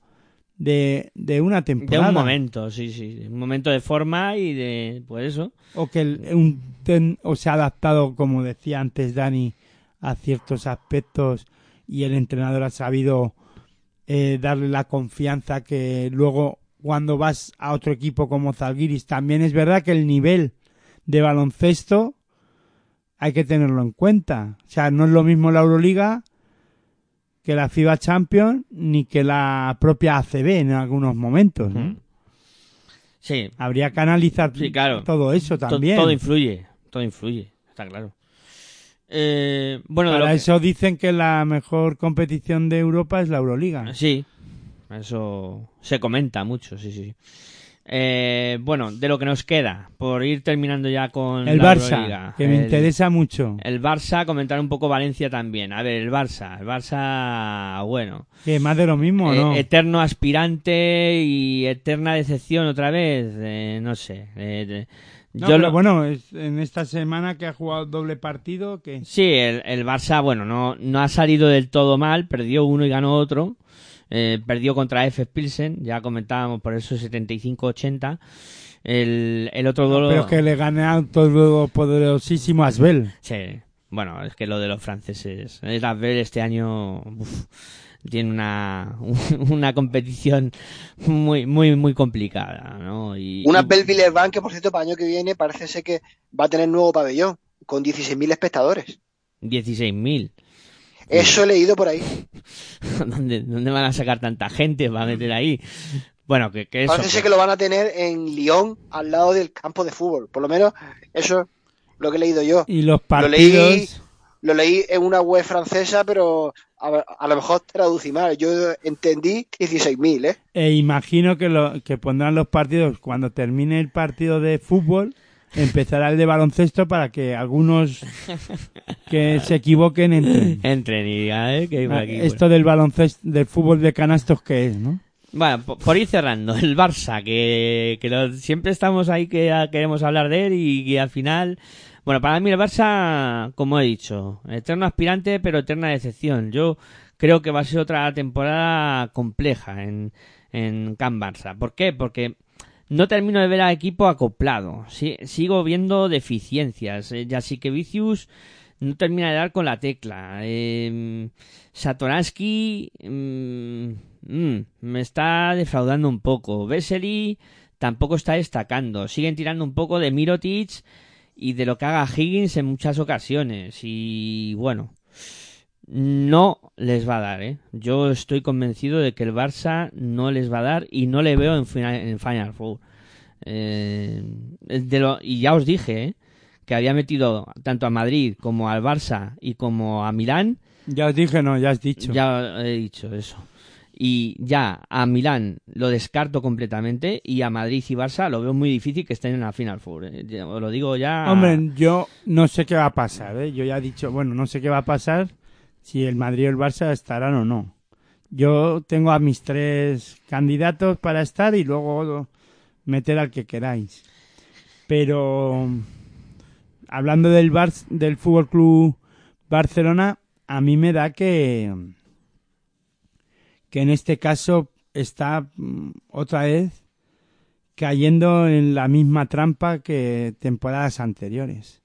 de, de una De temporada. un momento, sí, sí. Un momento de forma y de, pues eso. O que el- un ten- o se ha adaptado, como decía antes Dani, a ciertos aspectos y el entrenador ha sabido eh, darle la confianza que luego cuando vas a otro equipo como Zalgiris también es verdad que el nivel de baloncesto hay que tenerlo en cuenta. O sea, no es lo mismo la Euroliga que la FIBA Champions ni que la propia ACB en algunos momentos. ¿no? Sí, Habría que analizar Sí, claro. todo eso también. todo influye, todo influye, está claro. Eh, bueno, de Para que- eso dicen que la mejor competición de Europa es la Euroliga. Sí, eso se comenta mucho, sí, sí. Eh, bueno, de lo que nos queda, por ir terminando ya con El la Barça, Euroliga. que me El- interesa mucho. El Barça, comentar un poco Valencia también. A ver, el Barça, el Barça, bueno. Que más de lo mismo, Eh, ¿no? eterno aspirante y eterna decepción otra vez, eh, no sé. eh, No, yo lo- bueno, es- en esta semana que ha jugado doble partido, que Sí, el, el Barça, bueno, no, no ha salido del todo mal, perdió uno y ganó otro. Eh, perdió contra F. Pilsen, ya comentábamos por eso 75-80. El, el otro duelo. pero es que le gana a un todopoderosísimo Asbel. Sí, bueno, es que lo de los franceses. El Asbel este año uf, tiene una, (laughs) una competición muy, muy, muy complicada, ¿no? Y, Una y- Belville que por cierto para el año que viene parece ser que va a tener nuevo pabellón con 16.000 espectadores. 16.000. Eso he leído por ahí. (laughs) ¿Dónde, ¿Dónde van a sacar tanta gente para meter ahí? Bueno, que, que eso. Parece ser que lo van a tener en Lyon al lado del campo de fútbol. Por lo menos eso es lo que he leído yo. Y los Lo leí, partidos... lo leí en una web francesa, pero a, a lo mejor traducí mal. Yo entendí 16.000, ¿eh? E imagino que, lo, que pondrán los partidos cuando termine el partido de fútbol, empezará el de baloncesto para que algunos que se equivoquen entren. (laughs) Entren y ¿eh? Que hay por aquí, Esto del baloncesto, del fútbol de canastos, ¿qué es, no? Bueno, po- por ir cerrando, el Barça, que, que lo- siempre estamos ahí que ah, queremos hablar de él y, que al final... Bueno, para mí el Barça, como he dicho, eterno aspirante, pero eterna decepción. Yo creo que va a ser otra temporada compleja en, en Can Barça. ¿Por qué? Porque no termino de ver al equipo acoplado. Si- sigo viendo deficiencias. Eh, Vicius no termina de dar con la tecla. Eh, Satoransky mm, mm, me está defraudando un poco. Vesely tampoco está destacando. Siguen tirando un poco de Mirotic y de lo que haga Higgins en muchas ocasiones. Y bueno, no les va a dar, ¿eh? Yo estoy convencido de que el Barça no les va a dar y no le veo en Final, en final Four. Eh, de lo- y ya os dije, ¿eh? Que había metido tanto a Madrid como al Barça y como a Milán. Ya os dije, no, ya has dicho. Ya he dicho eso. Y ya a Milán lo descarto completamente y a Madrid y Barça lo veo muy difícil que estén en la Final Four. ¿eh? Os lo digo ya. Hombre, yo no sé qué va a pasar, ¿eh? Yo ya he dicho, bueno, no sé qué va a pasar si el Madrid o el Barça estarán o no. Yo tengo a mis tres candidatos para estar y luego meter al que queráis. Pero hablando del Bar del Fútbol Club Barcelona, a mí me da que que en este caso está mm, otra vez cayendo en la misma trampa que temporadas anteriores.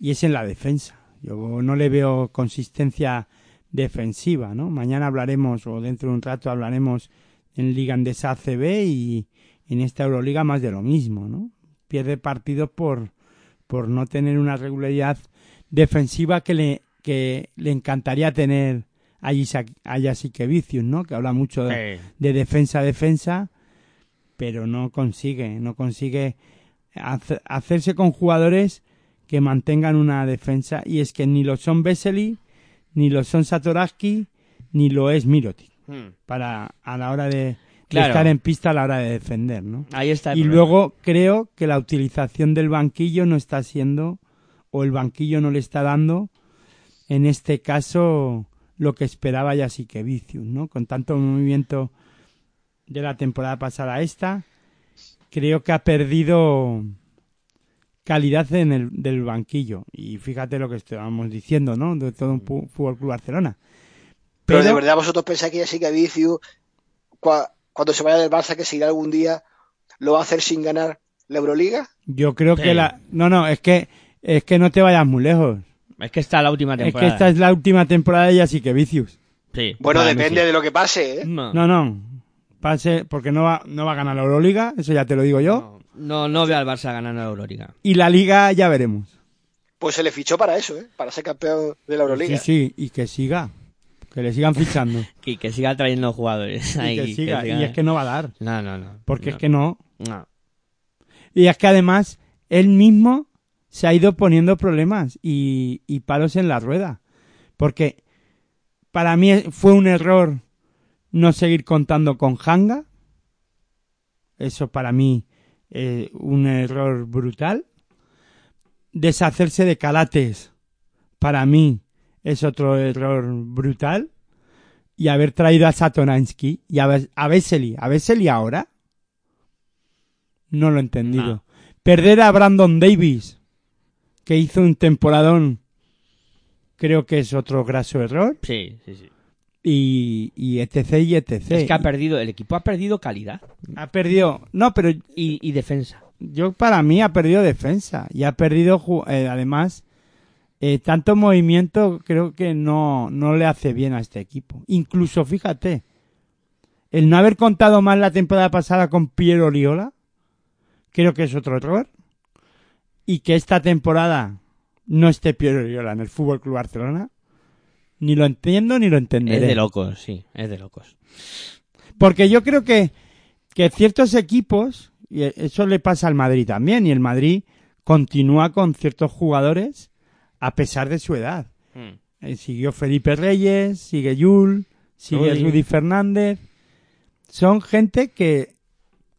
Y es en la defensa. Yo no le veo consistencia defensiva, ¿no? Mañana hablaremos, o dentro de un rato hablaremos en Liga Andesa ACB y en esta Euroliga más de lo mismo, ¿no? Pierde partidos por, por no tener una regularidad defensiva que le, que le encantaría tener a Jasikevicius, ¿no? Que habla mucho de, de defensa a defensa, pero no consigue, no consigue hace- hacerse con jugadores que mantengan una defensa y es que ni lo son Vesely, ni lo son Satoraski, ni lo es Mirotic hmm. para a la hora de, estar en pista a la hora de defender, ¿no? Ahí está. el Y problema. luego creo que la utilización del banquillo no está siendo, o el banquillo no le está dando, en este caso, lo que esperaba Jasikevicius, ¿no? Con tanto movimiento de la temporada pasada a esta, creo que ha perdido calidad en el del banquillo. Y fíjate lo que estábamos diciendo, ¿no? De todo un pu- Fútbol Club Barcelona. Pero, Pero- de verdad vosotros pensáis que así que Vicius, cua- cuando se vaya del Barça, que se irá algún día, lo va a hacer sin ganar la Euroliga. Yo creo Sí. que la... No, no, es que, es que no te vayas muy lejos. Es que está la última Es que temporada. esta es la última temporada de. Sí, Bueno, para mí depende sí. de lo que pase, ¿eh? No, No, no. Pase, porque no va, no va a ganar la Euroliga, eso ya te lo digo yo. no, no veo al Barça ganando la Euroliga. Y la Liga ya veremos. Pues se le fichó para eso, ¿eh? Para ser campeón de la Euroliga. Sí, sí, y que siga. Que le sigan fichando. (laughs) Que, que siga trayendo jugadores. y ahí, que siga. siga- Y es que no va a dar. No, no, no. Porque no, es que no. no. Y es que además, él mismo se ha ido poniendo problemas y, y palos en la rueda. Porque para mí fue un error no seguir contando con Hanga. Eso para mí es un error brutal. Deshacerse de Calates, para mí, es otro error brutal. Y haber traído a Satoransky y a, a Vesely. ¿A Vesely ahora? No lo he entendido. No. Perder a Brandon Davis, que hizo un temporadón, creo que es otro graso error. Sí, sí, sí. Y, y etc. y etc. Es que ha perdido, el equipo ha perdido calidad Ha perdido. No, pero y, y defensa. yo para mí ha perdido defensa y ha perdido eh, además eh, tanto movimiento creo que no no le hace bien a este equipo incluso fíjate el no haber contado más la temporada pasada con Piero Oriola creo que es otro error y que esta temporada no esté Piero Oriola en el Fútbol Club Barcelona ni lo entiendo ni lo Es entenderé de locos, sí, es de locos. porque yo creo que, que ciertos equipos, y eso le pasa al Madrid también, y el Madrid continúa con ciertos jugadores a pesar de su edad. Mm. Eh, siguió Felipe Reyes, sigue Yul, sigue Rudy. Rudy Fernández. Son gente que,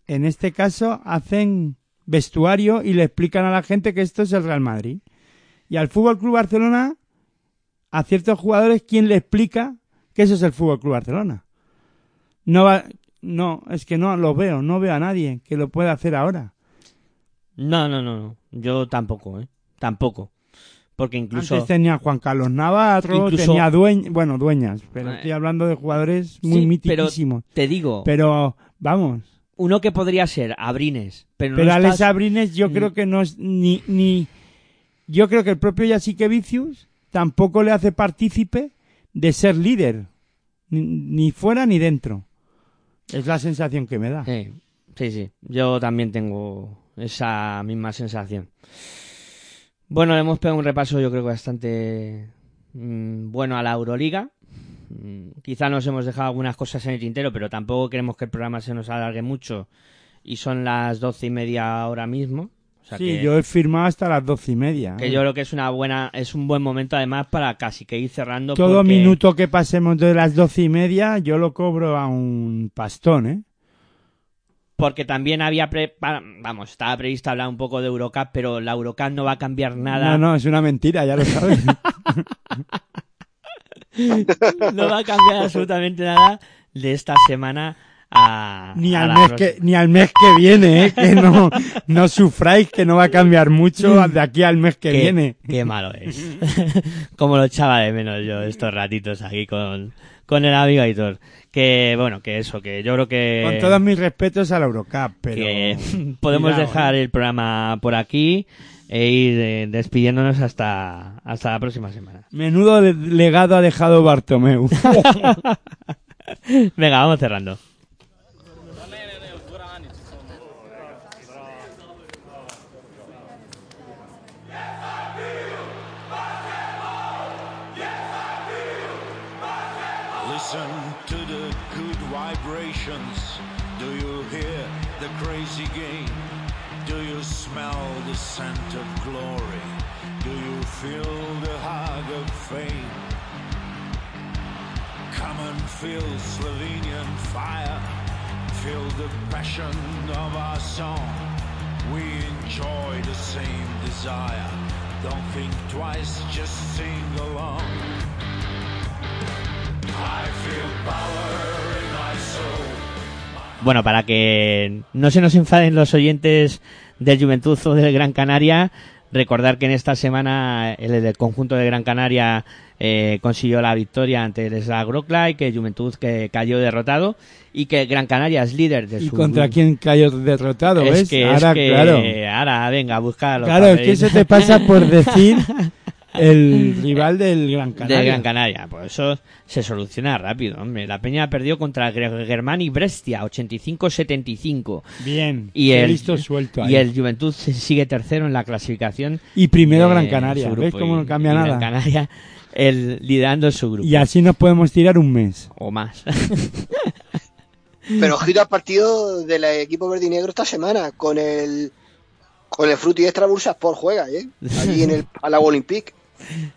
en este caso, hacen vestuario y le explican a la gente que esto es el Real Madrid. Y al Fútbol Club Barcelona, a ciertos jugadores, ¿quién le explica que eso es el Fútbol Club Barcelona? No va, no, es que no lo veo, no veo a nadie que lo pueda hacer ahora. No, no, no, no. Yo tampoco, ¿eh? Tampoco. Porque incluso... Antes tenía Juan Carlos Navarro, Incluso- tenía dueñas, bueno, dueñas, pero Eh. estoy hablando de jugadores muy Sí, mitiquísimos. Te digo, Pero, vamos, uno que podría ser Abrines, pero, pero no Alex estás- Abrines yo creo que no es ni, ni, yo creo que el propio Yasique Vicius tampoco le hace partícipe de ser líder, ni, fuera ni dentro. Es la sensación que me da. Sí, sí, sí. Yo también tengo esa misma sensación. Bueno, le hemos pegado un repaso yo creo que bastante mm, bueno a la Euroliga. Mm, Quizá nos hemos dejado algunas cosas en el tintero, pero tampoco queremos que el programa se nos alargue mucho. Y son las doce y media ahora mismo. O sea sí, que, yo he firmado hasta las doce y media. que ¿eh? yo creo que es una buena, es un buen momento además para casi que ir cerrando. Todo porque- minuto que pasemos de las doce y media, yo lo cobro a un pastón, ¿eh? porque también había pre- vamos estaba previsto hablar un poco de Eurocup pero la Eurocup no va a cambiar nada No, no, es una mentira, ya lo sabes. (laughs) no va a cambiar absolutamente nada de esta semana a ni, al mes que, ni al mes que viene, ¿eh? Que no, no sufráis que no va a cambiar mucho de aquí al mes que Qué- viene. qué malo es (laughs) como lo echaba de menos yo estos ratitos aquí con con el amigo Aitor que bueno que eso que yo creo que Con todos mis respetos a la Eurocup, pero... que (laughs) podemos Cuidado, dejar ¿eh? el programa por aquí e ir eh, despidiéndonos hasta hasta la próxima semana Menudo le- legado ha dejado Bartomeu. (laughs) venga vamos cerrando feel Slovenian fire. Feel the passion of our song. We enjoy the same desire. Don't think twice, just sing along. I feel power in my soul. Bueno, para que no se nos enfaden los oyentes del Juventud o del Gran Canaria, recordar que en esta semana el, conjunto de Gran Canaria eh, consiguió la victoria ante el Slav Wroclaw y que Juventud que cayó derrotado y que Gran Canaria es líder de ¿Y su contra grupo. quién cayó derrotado, es ves? que, ahora, es que, claro. ahora venga. Claro, es que eso te pasa por decir (laughs) el (laughs) rival del Gran Canaria. de Gran Canaria. Pues eso se soluciona rápido, hombre. La Peña perdió contra el Gre- Germani Brescia, 85-75. Bien, Y el, listo suelto ahí. y el Juventud sigue tercero en la clasificación. Y primero Gran Canaria. grupo. ¿Ves cómo Y- no cambia y nada? Gran Canaria el, liderando su grupo. Y así nos podemos tirar un mes. O más. Pero (laughs) ojito al partido del equipo verde y negro esta semana con el con el Fruity Extra Bursa por juega, ¿eh? Allí en el Palau Olympique.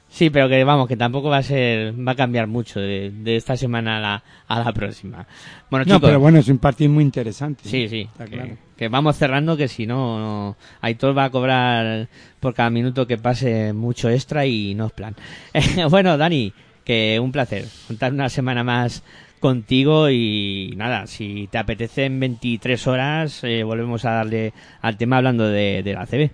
Sí, pero que vamos, que tampoco va a ser, va a cambiar mucho de, de esta semana a la, a la próxima. Bueno, No, chicos, pero bueno, es un partido muy interesante. sí, sí, Está que, claro. que vamos cerrando, que si no, no, Aitor va a cobrar por cada minuto que pase mucho extra y no es plan. (laughs) bueno, Dani, que un placer contar una semana más contigo y nada, si te apetece en 23 horas, eh, volvemos a darle al tema hablando de, de la CB.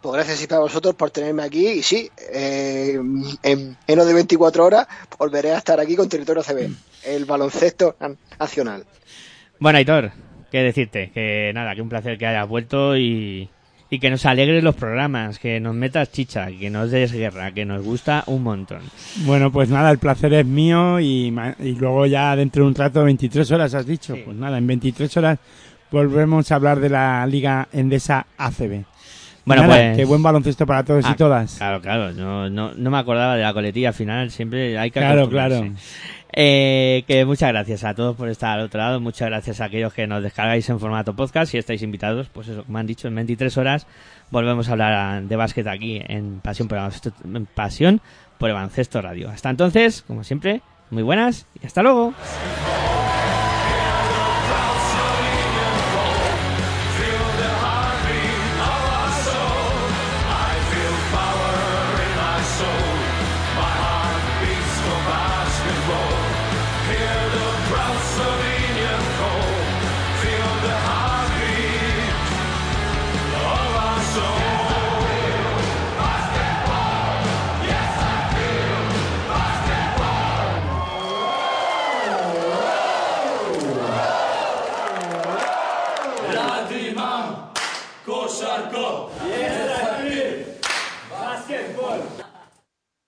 Pues gracias y para vosotros por tenerme aquí. Y sí, eh, en menos de 24 horas volveré a estar aquí con Territorio CB, el baloncesto nacional. Bueno, Aitor, qué decirte, que nada, que un placer que hayas vuelto y, y que nos alegres los programas, que nos metas chicha, que nos des guerra, que nos gusta un montón. Bueno, pues nada, el placer es mío y, y luego ya dentro de un rato, 23 horas has dicho. Sí. Pues nada, en 23 horas volvemos a hablar de la Liga Endesa ACB. Bueno, Nada, pues... que buen baloncesto para todos Ah, y todas. Claro, claro, no, no, no me acordaba de la coletilla final, siempre hay que Claro, claro. Eh, que muchas gracias a todos por estar al otro lado, muchas gracias a aquellos que nos descargáis en formato podcast y estáis invitados, pues eso, como han dicho, en 23 horas volvemos a hablar de básquet aquí en Pasión por el Baloncesto, en Pasión por el Baloncesto Radio. Hasta entonces, como siempre, muy buenas y hasta luego.